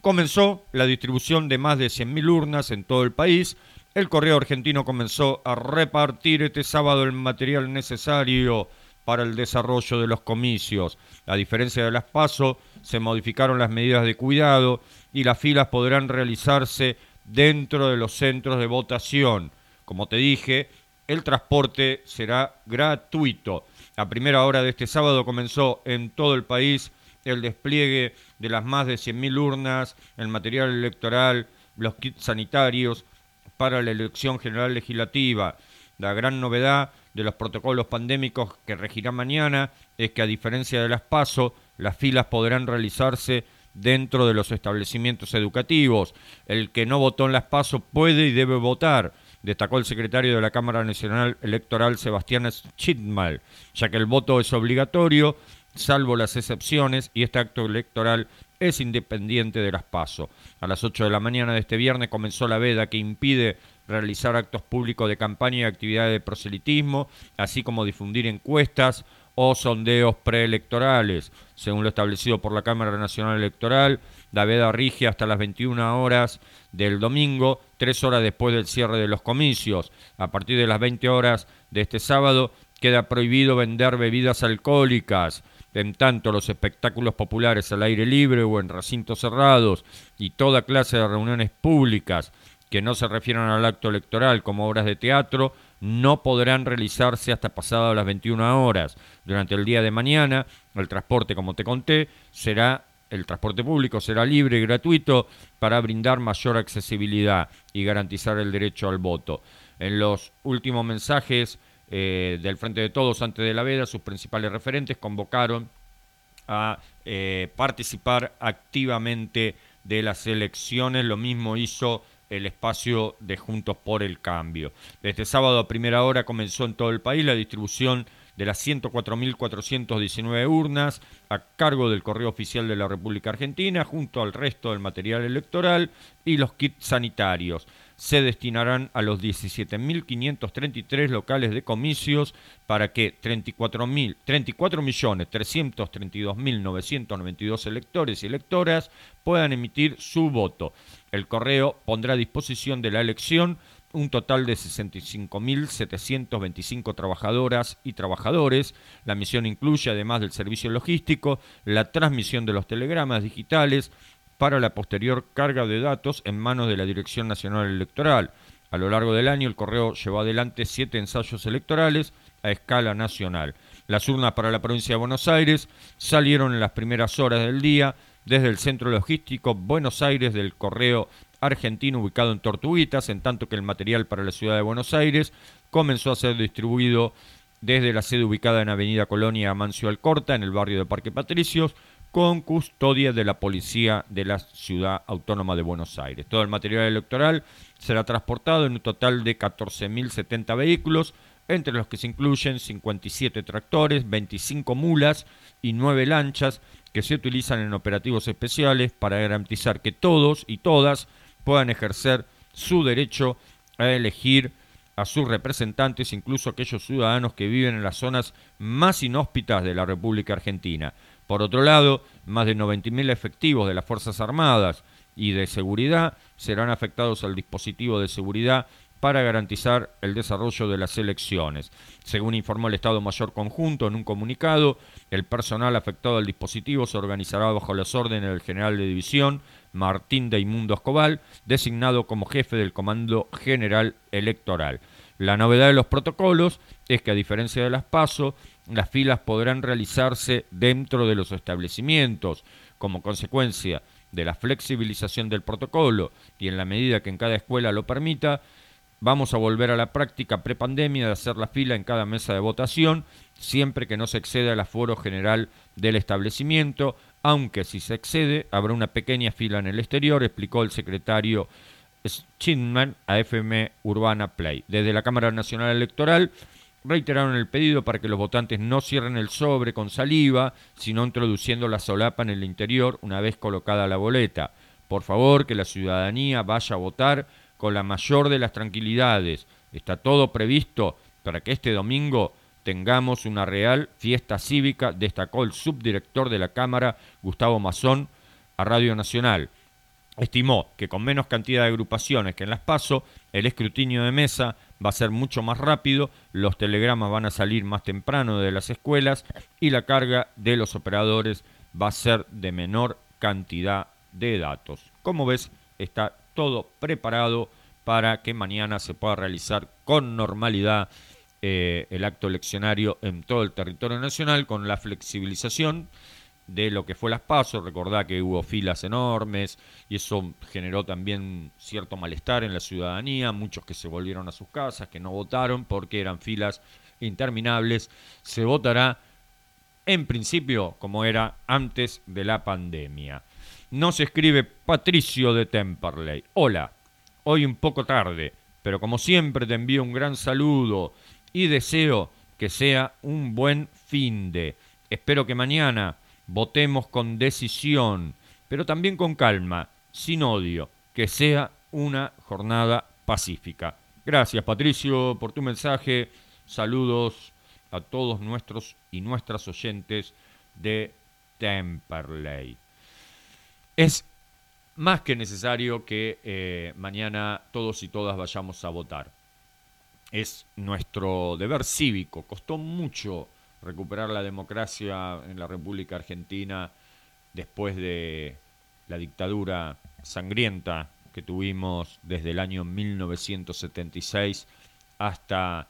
Comenzó la distribución de más de 100.000 urnas en todo el país. El correo argentino comenzó a repartir este sábado el material necesario para el desarrollo de los comicios. A diferencia de las PASO, se modificaron las medidas de cuidado y las filas podrán realizarse dentro de los centros de votación. Como te dije, el transporte será gratuito. A primera hora de este sábado comenzó en todo el país el despliegue de las más de 100.000 urnas, el material electoral, los kits sanitarios para la elección general legislativa. La gran novedad de los protocolos pandémicos que regirá mañana es que a diferencia de las PASO, las filas podrán realizarse dentro de los establecimientos educativos. El que no votó en las PASO puede y debe votar, destacó el secretario de la Cámara Nacional Electoral Sebastián Schitmal, ya que el voto es obligatorio, salvo las excepciones, y este acto electoral es independiente de las PASO. A las 8 de la mañana de este viernes comenzó la veda que impide realizar actos públicos de campaña y actividades de proselitismo, así como difundir encuestas o sondeos preelectorales. Según lo establecido por la Cámara Nacional Electoral, la veda rige hasta las 21 horas del domingo, tres horas después del cierre de los comicios. A partir de las 20 horas de este sábado queda prohibido vender bebidas alcohólicas. En tanto, los espectáculos populares al aire libre o en recintos cerrados y toda clase de reuniones públicas que no se refieran al acto electoral como obras de teatro no podrán realizarse hasta pasadas las 21 horas. Durante el día de mañana, el transporte, como te conté, será el transporte público será libre y gratuito para brindar mayor accesibilidad y garantizar el derecho al voto. En los últimos mensajes eh, del Frente de Todos antes de la veda, sus principales referentes convocaron a eh, participar activamente de las elecciones. Lo mismo hizo el espacio de Juntos por el Cambio. Este sábado a primera hora comenzó en todo el país la distribución de las 104.419 urnas a cargo del Correo Oficial de la República Argentina, junto al resto del material electoral y los kits sanitarios. Se destinarán a los 17.533 locales de comicios para que 34.000 34.332.992 electores y electoras puedan emitir su voto. El correo pondrá a disposición de la elección un total de 65.725 trabajadoras y trabajadores. La misión incluye, además del servicio logístico, la transmisión de los telegramas digitales para la posterior carga de datos en manos de la Dirección Nacional Electoral. A lo largo del año, el correo llevó adelante siete ensayos electorales a escala nacional. Las urnas para la provincia de Buenos Aires salieron en las primeras horas del día desde el centro logístico Buenos Aires del correo argentino ubicado en Tortuguitas, en tanto que el material para la ciudad de Buenos Aires comenzó a ser distribuido desde la sede ubicada en Avenida Colonia Amancio Alcorta, en el barrio de Parque Patricios, con custodia de la policía de la ciudad autónoma de Buenos Aires. Todo el material electoral será transportado en un total de 14.070 vehículos, entre los que se incluyen 57 tractores, 25 mulas y 9 lanchas que se utilizan en operativos especiales para garantizar que todos y todas puedan ejercer su derecho a elegir a sus representantes, incluso aquellos ciudadanos que viven en las zonas más inhóspitas de la República Argentina. Por otro lado, más de 90.000 efectivos de las Fuerzas Armadas y de seguridad serán afectados al dispositivo de seguridad para garantizar el desarrollo de las elecciones. Según informó el Estado Mayor Conjunto en un comunicado, el personal afectado al dispositivo se organizará bajo las órdenes del general de división Martín de Imundo Escobal, designado como jefe del Comando General Electoral. La novedad de los protocolos es que a diferencia de las PASO, las filas podrán realizarse dentro de los establecimientos. Como consecuencia de la flexibilización del protocolo y en la medida que en cada escuela lo permita, Vamos a volver a la práctica prepandemia de hacer la fila en cada mesa de votación, siempre que no se exceda el aforo general del establecimiento, aunque si se excede habrá una pequeña fila en el exterior, explicó el secretario Schindman a FM Urbana Play. Desde la Cámara Nacional Electoral reiteraron el pedido para que los votantes no cierren el sobre con saliva, sino introduciendo la solapa en el interior una vez colocada la boleta. Por favor, que la ciudadanía vaya a votar con la mayor de las tranquilidades. Está todo previsto para que este domingo tengamos una real fiesta cívica, destacó el subdirector de la Cámara, Gustavo Mazón, a Radio Nacional. Estimó que con menos cantidad de agrupaciones que en las PASO, el escrutinio de mesa va a ser mucho más rápido, los telegramas van a salir más temprano de las escuelas y la carga de los operadores va a ser de menor cantidad de datos. Como ves, está todo preparado para que mañana se pueda realizar con normalidad eh, el acto eleccionario en todo el territorio nacional con la flexibilización de lo que fue las pasos. Recordá que hubo filas enormes y eso generó también cierto malestar en la ciudadanía, muchos que se volvieron a sus casas, que no votaron porque eran filas interminables. Se votará en principio como era antes de la pandemia. Nos escribe Patricio de Temperley. Hola, hoy un poco tarde, pero como siempre te envío un gran saludo y deseo que sea un buen fin de. Espero que mañana votemos con decisión, pero también con calma, sin odio, que sea una jornada pacífica. Gracias Patricio por tu mensaje. Saludos a todos nuestros y nuestras oyentes de Temperley es más que necesario que eh, mañana todos y todas vayamos a votar. Es nuestro deber cívico. Costó mucho recuperar la democracia en la República Argentina después de la dictadura sangrienta que tuvimos desde el año 1976 hasta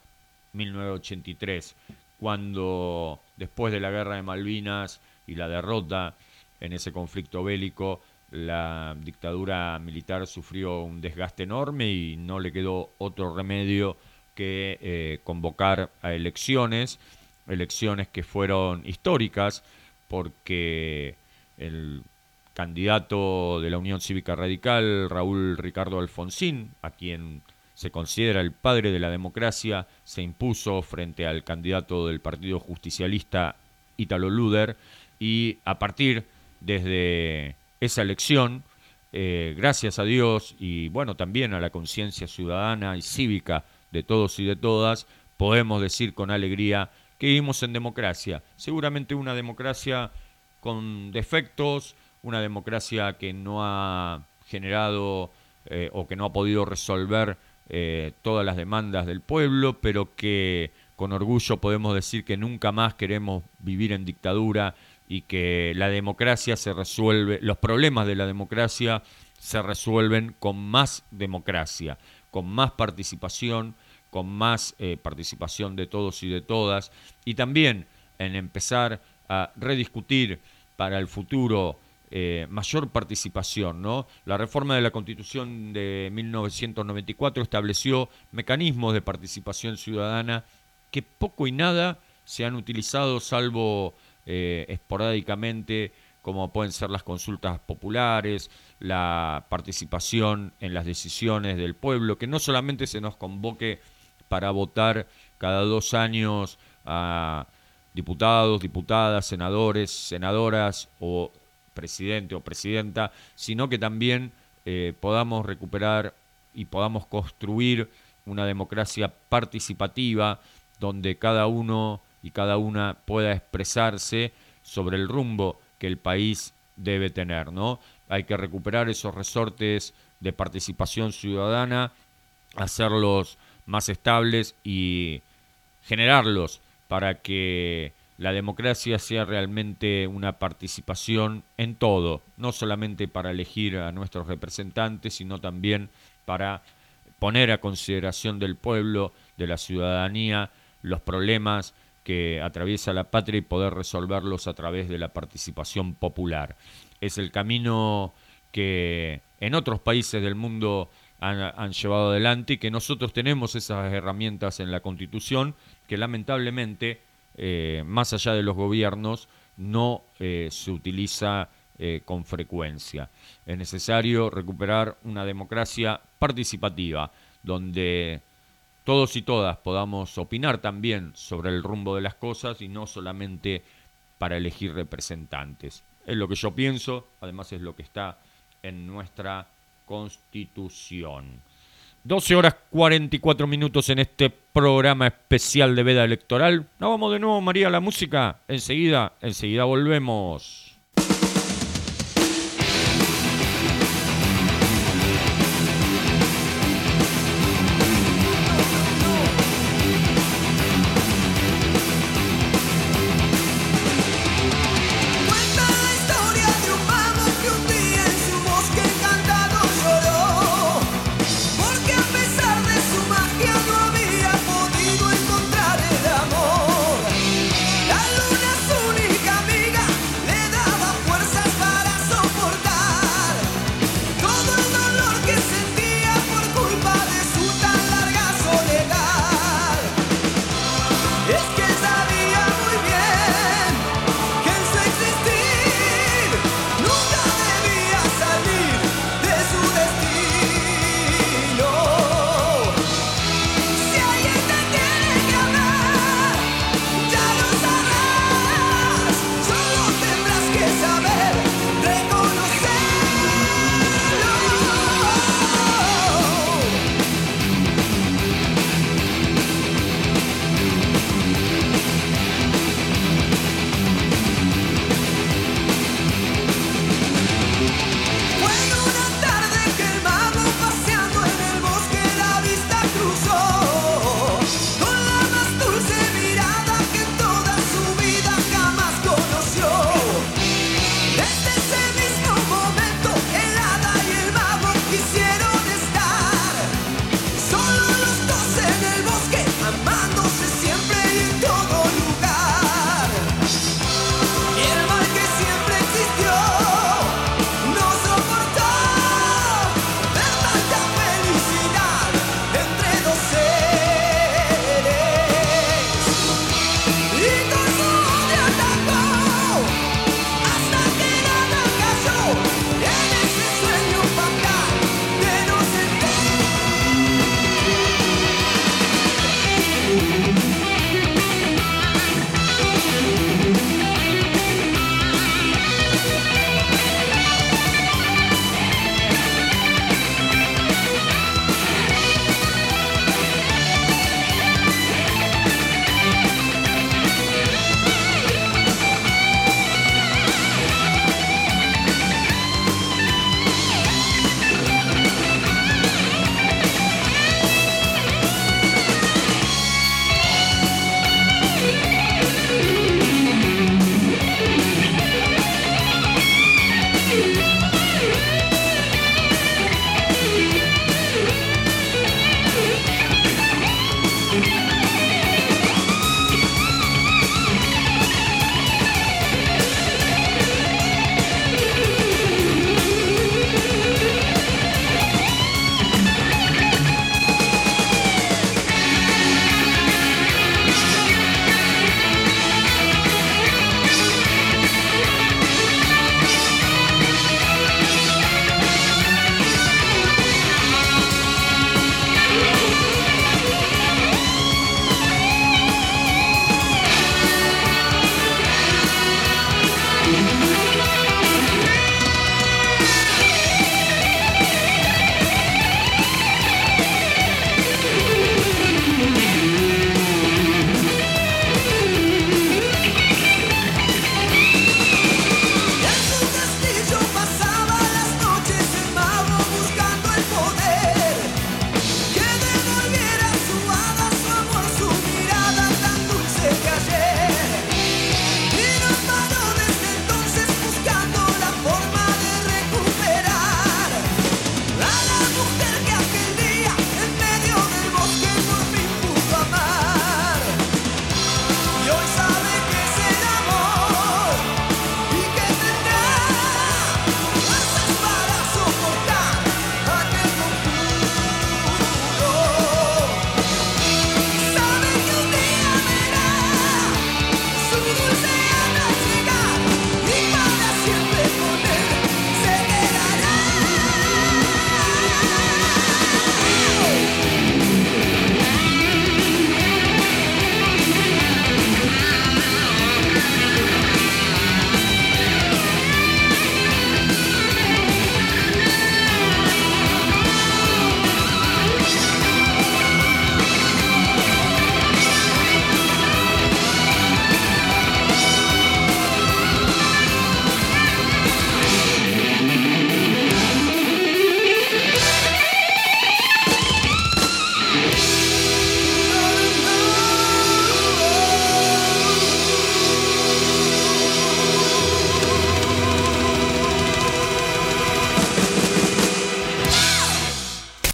1983, cuando después de la guerra de Malvinas y la derrota en ese conflicto bélico la dictadura militar sufrió un desgaste enorme y no le quedó otro remedio que eh, convocar a elecciones, elecciones que fueron históricas porque el candidato de la Unión Cívica Radical, Raúl Ricardo Alfonsín, a quien se considera el padre de la democracia, se impuso frente al candidato del Partido Justicialista, Ítalo Luder, y a partir desde esa elección, eh, gracias a Dios y bueno, también a la conciencia ciudadana y cívica de todos y de todas, podemos decir con alegría que vivimos en democracia. Seguramente una democracia con defectos, una democracia que no ha generado eh, o que no ha podido resolver eh, todas las demandas del pueblo, pero que con orgullo podemos decir que nunca más queremos vivir en dictadura y que la democracia se resuelve, los problemas de la democracia se resuelven con más democracia, con más participación, con más eh, participación de todos y de todas, y también en empezar a rediscutir para el futuro eh, mayor participación. ¿no? La reforma de la Constitución de 1994 estableció mecanismos de participación ciudadana que poco y nada se han utilizado, salvo eh, esporádicamente, como pueden ser las consultas populares, la participación en las decisiones del pueblo, que no solamente se nos convoque para votar cada dos años a diputados, diputadas, senadores, senadoras o presidente o presidenta, sino que también eh, podamos recuperar y podamos construir una democracia participativa donde cada uno y cada una pueda expresarse sobre el rumbo que el país debe tener, ¿no? Hay que recuperar esos resortes de participación ciudadana, hacerlos más estables y generarlos para que la democracia sea realmente una participación en todo, no solamente para elegir a nuestros representantes, sino también para poner a consideración del pueblo, de la ciudadanía, los problemas que atraviesa la patria y poder resolverlos a través de la participación popular. Es el camino que en otros países del mundo han, llevado adelante y que nosotros tenemos esas herramientas en la Constitución que lamentablemente eh, más allá de los gobiernos, no eh, se utiliza eh, con frecuencia. Es necesario recuperar una democracia participativa, donde todos y todas podamos opinar también sobre el rumbo de las cosas y no solamente para elegir representantes. Es lo que yo pienso, además es lo que está en nuestra constitución. 12 horas 44 minutos en este programa especial de veda electoral. Nos vamos de nuevo, María, a la música. Enseguida, enseguida volvemos.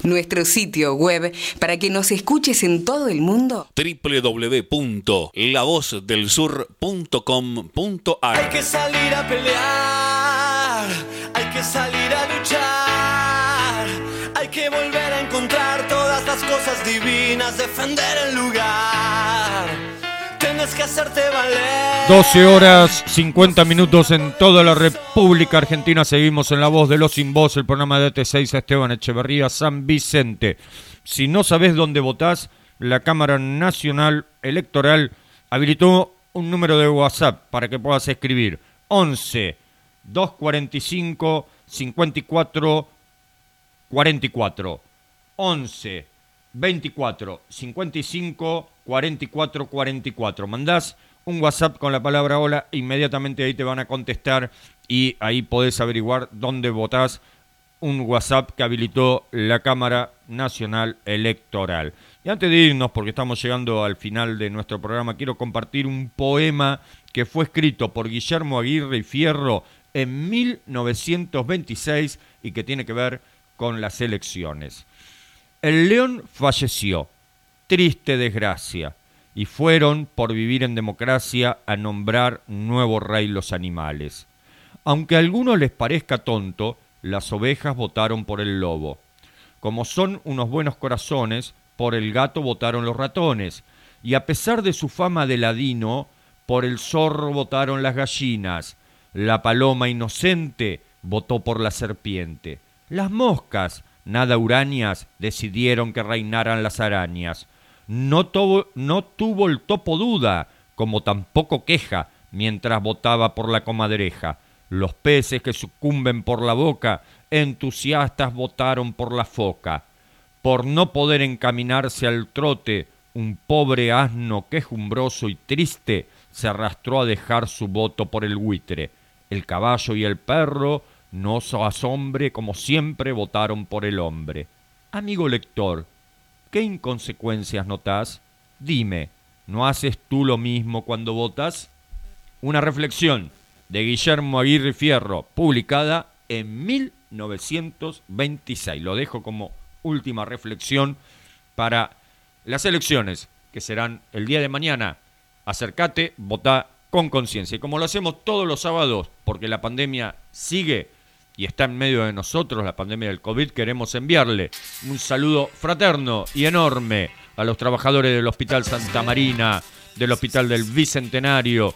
Nuestro sitio web para que nos escuches en todo el mundo? www.lavozdelsur.com.ar Hay que salir a pelear, hay que salir a luchar, hay que volver a encontrar todas las cosas divinas, defender el lugar. Tienes que hacerte valer. 12 horas 50 minutos en toda la República Argentina. Seguimos en La Voz de los Sin Voz, el programa de T6 Esteban Echeverría San Vicente. Si no sabes dónde votás, la Cámara Nacional Electoral habilitó un número de WhatsApp para que puedas escribir 11 245 54 44 11 24 55 44 44. Mandás un WhatsApp con la palabra hola, inmediatamente ahí te van a contestar y ahí podés averiguar dónde votás. Un WhatsApp que habilitó la Cámara Nacional Electoral. Y antes de irnos, porque estamos llegando al final de nuestro programa, quiero compartir un poema que fue escrito por Guillermo Aguirre y Fierro en 1926 y que tiene que ver con las elecciones. El león falleció, triste desgracia, y fueron, por vivir en democracia, a nombrar nuevo rey los animales. Aunque a algunos les parezca tonto, las ovejas votaron por el lobo. Como son unos buenos corazones, por el gato votaron los ratones, y a pesar de su fama de ladino, por el zorro votaron las gallinas, la paloma inocente votó por la serpiente. Las moscas, nada uranias, decidieron que reinaran las arañas. No, tuvo, no tuvo el topo duda, como tampoco queja, mientras votaba por la comadreja. Los peces que sucumben por la boca, entusiastas votaron por la foca. Por no poder encaminarse al trote, un pobre asno quejumbroso y triste se arrastró a dejar su voto por el buitre. El caballo y el perro, no se asombre, como siempre votaron por el hombre. Amigo lector, ¿qué inconsecuencias notas? Dime, ¿no haces tú lo mismo cuando votas? Una reflexión de Guillermo Aguirre Fierro, publicada en 1926. Lo dejo como última reflexión para las elecciones que serán el día de mañana. Acércate, vota con conciencia. Y como lo hacemos todos los sábados, porque la pandemia sigue y está en medio de nosotros, la pandemia del COVID, queremos enviarle un saludo fraterno y enorme a los trabajadores del Hospital Santa Marina, del Hospital del Bicentenario,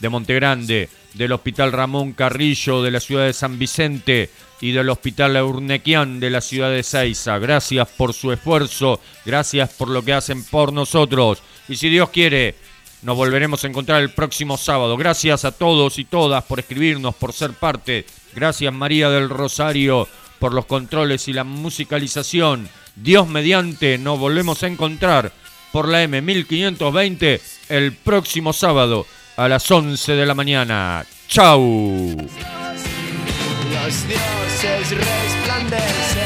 de Montegrande, del Hospital Ramón Carrillo de la ciudad de San Vicente y del Hospital Urnequian de la ciudad de Seiza. Gracias por su esfuerzo, gracias por lo que hacen por nosotros. Y si Dios quiere, nos volveremos a encontrar el próximo sábado. Gracias a todos y todas por escribirnos, por ser parte. Gracias María del Rosario por los controles y la musicalización. Dios mediante, nos volvemos a encontrar por la M1520 el próximo sábado a las 11 de la mañana. ¡Chau! Los dioses resplandecen